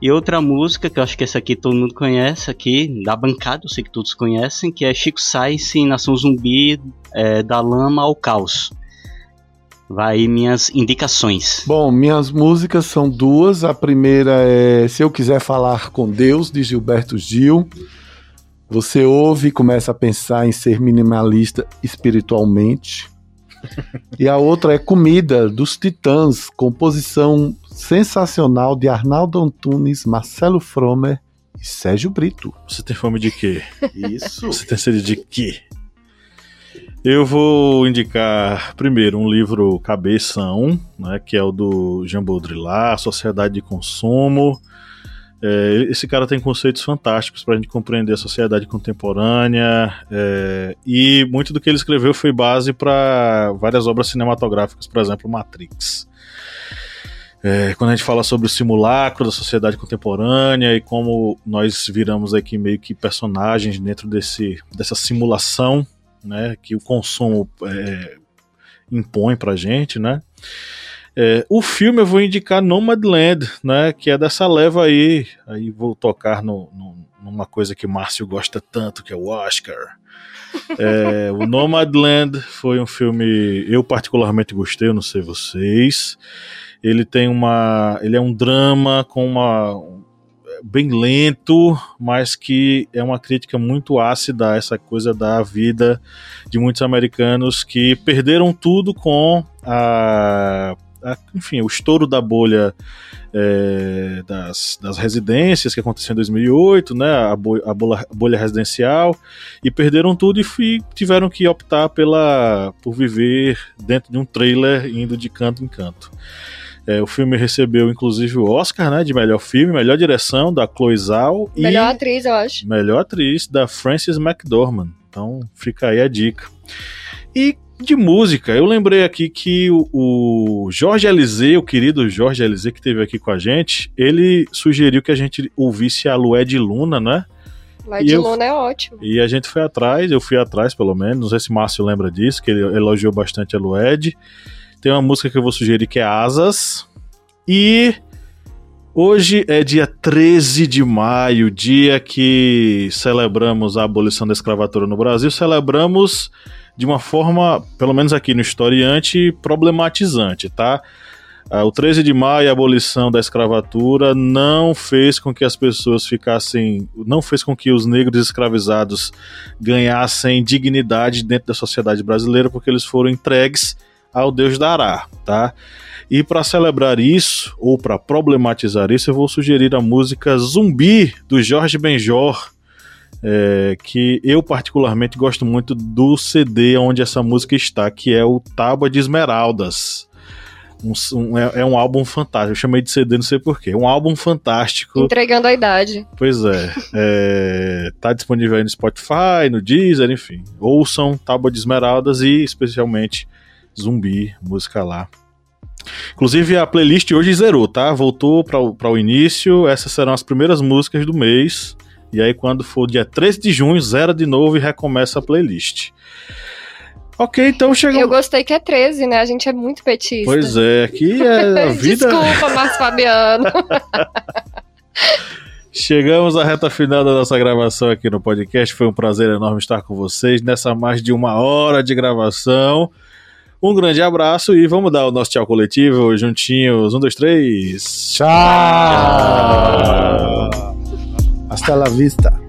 e outra música, que eu acho que essa aqui todo mundo conhece, aqui, da bancada, eu sei que todos conhecem, que é Chico Sainz em Nação Zumbi, é, da Lama ao Caos. Vai aí minhas indicações. Bom, minhas músicas são duas. A primeira é Se Eu Quiser Falar com Deus, de Gilberto Gil. Você ouve e começa a pensar em ser minimalista espiritualmente. E a outra é Comida, dos Titãs, composição sensacional de Arnaldo Antunes, Marcelo Fromer e Sérgio Brito. Você tem fome de quê? Isso. Você tem sede de quê? Eu vou indicar primeiro um livro Cabeção, né, que é o do Jean Baudrillard, Sociedade de Consumo. É, esse cara tem conceitos fantásticos para a gente compreender a sociedade contemporânea é, e muito do que ele escreveu foi base para várias obras cinematográficas, por exemplo, Matrix. É, quando a gente fala sobre o simulacro da sociedade contemporânea e como nós viramos aqui meio que personagens dentro desse, dessa simulação né, que o consumo é, impõe pra gente, né? É, o filme eu vou indicar Nomadland, né, que é dessa leva aí, aí vou tocar no, no, numa coisa que o Márcio gosta tanto, que é o Oscar. É, o Nomadland foi um filme eu particularmente gostei, eu não sei vocês. Ele tem uma, ele é um drama com uma bem lento, mas que é uma crítica muito ácida a essa coisa da vida de muitos americanos que perderam tudo com a, enfim, o estouro da bolha é, das, das residências que aconteceu em 2008, né, a, bo, a, bolha, bolha residencial, e perderam tudo e fui, tiveram que optar pela, por viver dentro de um trailer indo de canto em canto. É, o filme recebeu inclusive o Oscar, né, de melhor filme, melhor direção da Chloe Zhao Melhor e atriz, eu acho. melhor atriz da Frances McDormand. Então fica aí a dica. E de música, eu lembrei aqui que o, o Jorge Alizé, o querido Jorge Alizé que esteve aqui com a gente, ele sugeriu que a gente ouvisse a Lué de Luna, né? E de eu- Luna é ótimo. E a gente foi atrás, eu fui atrás pelo menos, não sei se Márcio lembra disso, que ele elogiou bastante a Lued. Tem uma música que eu vou sugerir que é Asas. E hoje é dia 13 de maio, dia que celebramos a abolição da escravatura no Brasil. Celebramos de uma forma, pelo menos aqui no historiante, problematizante, tá? Ah, o 13 de maio, a abolição da escravatura não fez com que as pessoas ficassem. não fez com que os negros escravizados ganhassem dignidade dentro da sociedade brasileira, porque eles foram entregues ao Deus dará, tá? E para celebrar isso, ou para problematizar isso, eu vou sugerir a música Zumbi, do Jorge Benjor, é, que eu particularmente gosto muito do CD onde essa música está, que é o Tábua de Esmeraldas. Um, um- é, é um álbum fantástico. Eu chamei de CD, não sei porquê. Um álbum fantástico. Entregando a idade. Pois é, é. Tá disponível aí no Spotify, no Deezer, enfim. Ouçam Tábua de Esmeraldas e especialmente Zumbi, música lá. Inclusive a playlist hoje zerou, tá? Voltou para o início. Essas serão as primeiras músicas do mês. E aí, quando for dia 13 de junho, zera de novo e recomeça a playlist. Ok, então Eu chegamos. gostei que é 13, né? A gente é muito petista. Pois é, aqui é a vida. Desculpa, Márcio Fabiano. Chegamos à reta final da nossa gravação aqui no podcast. Foi um prazer enorme estar com vocês nessa mais de uma hora de gravação. Um grande abraço e vamos dar o nosso tchau coletivo juntinhos. Um, dois, três. Tchau! Hasta la vista.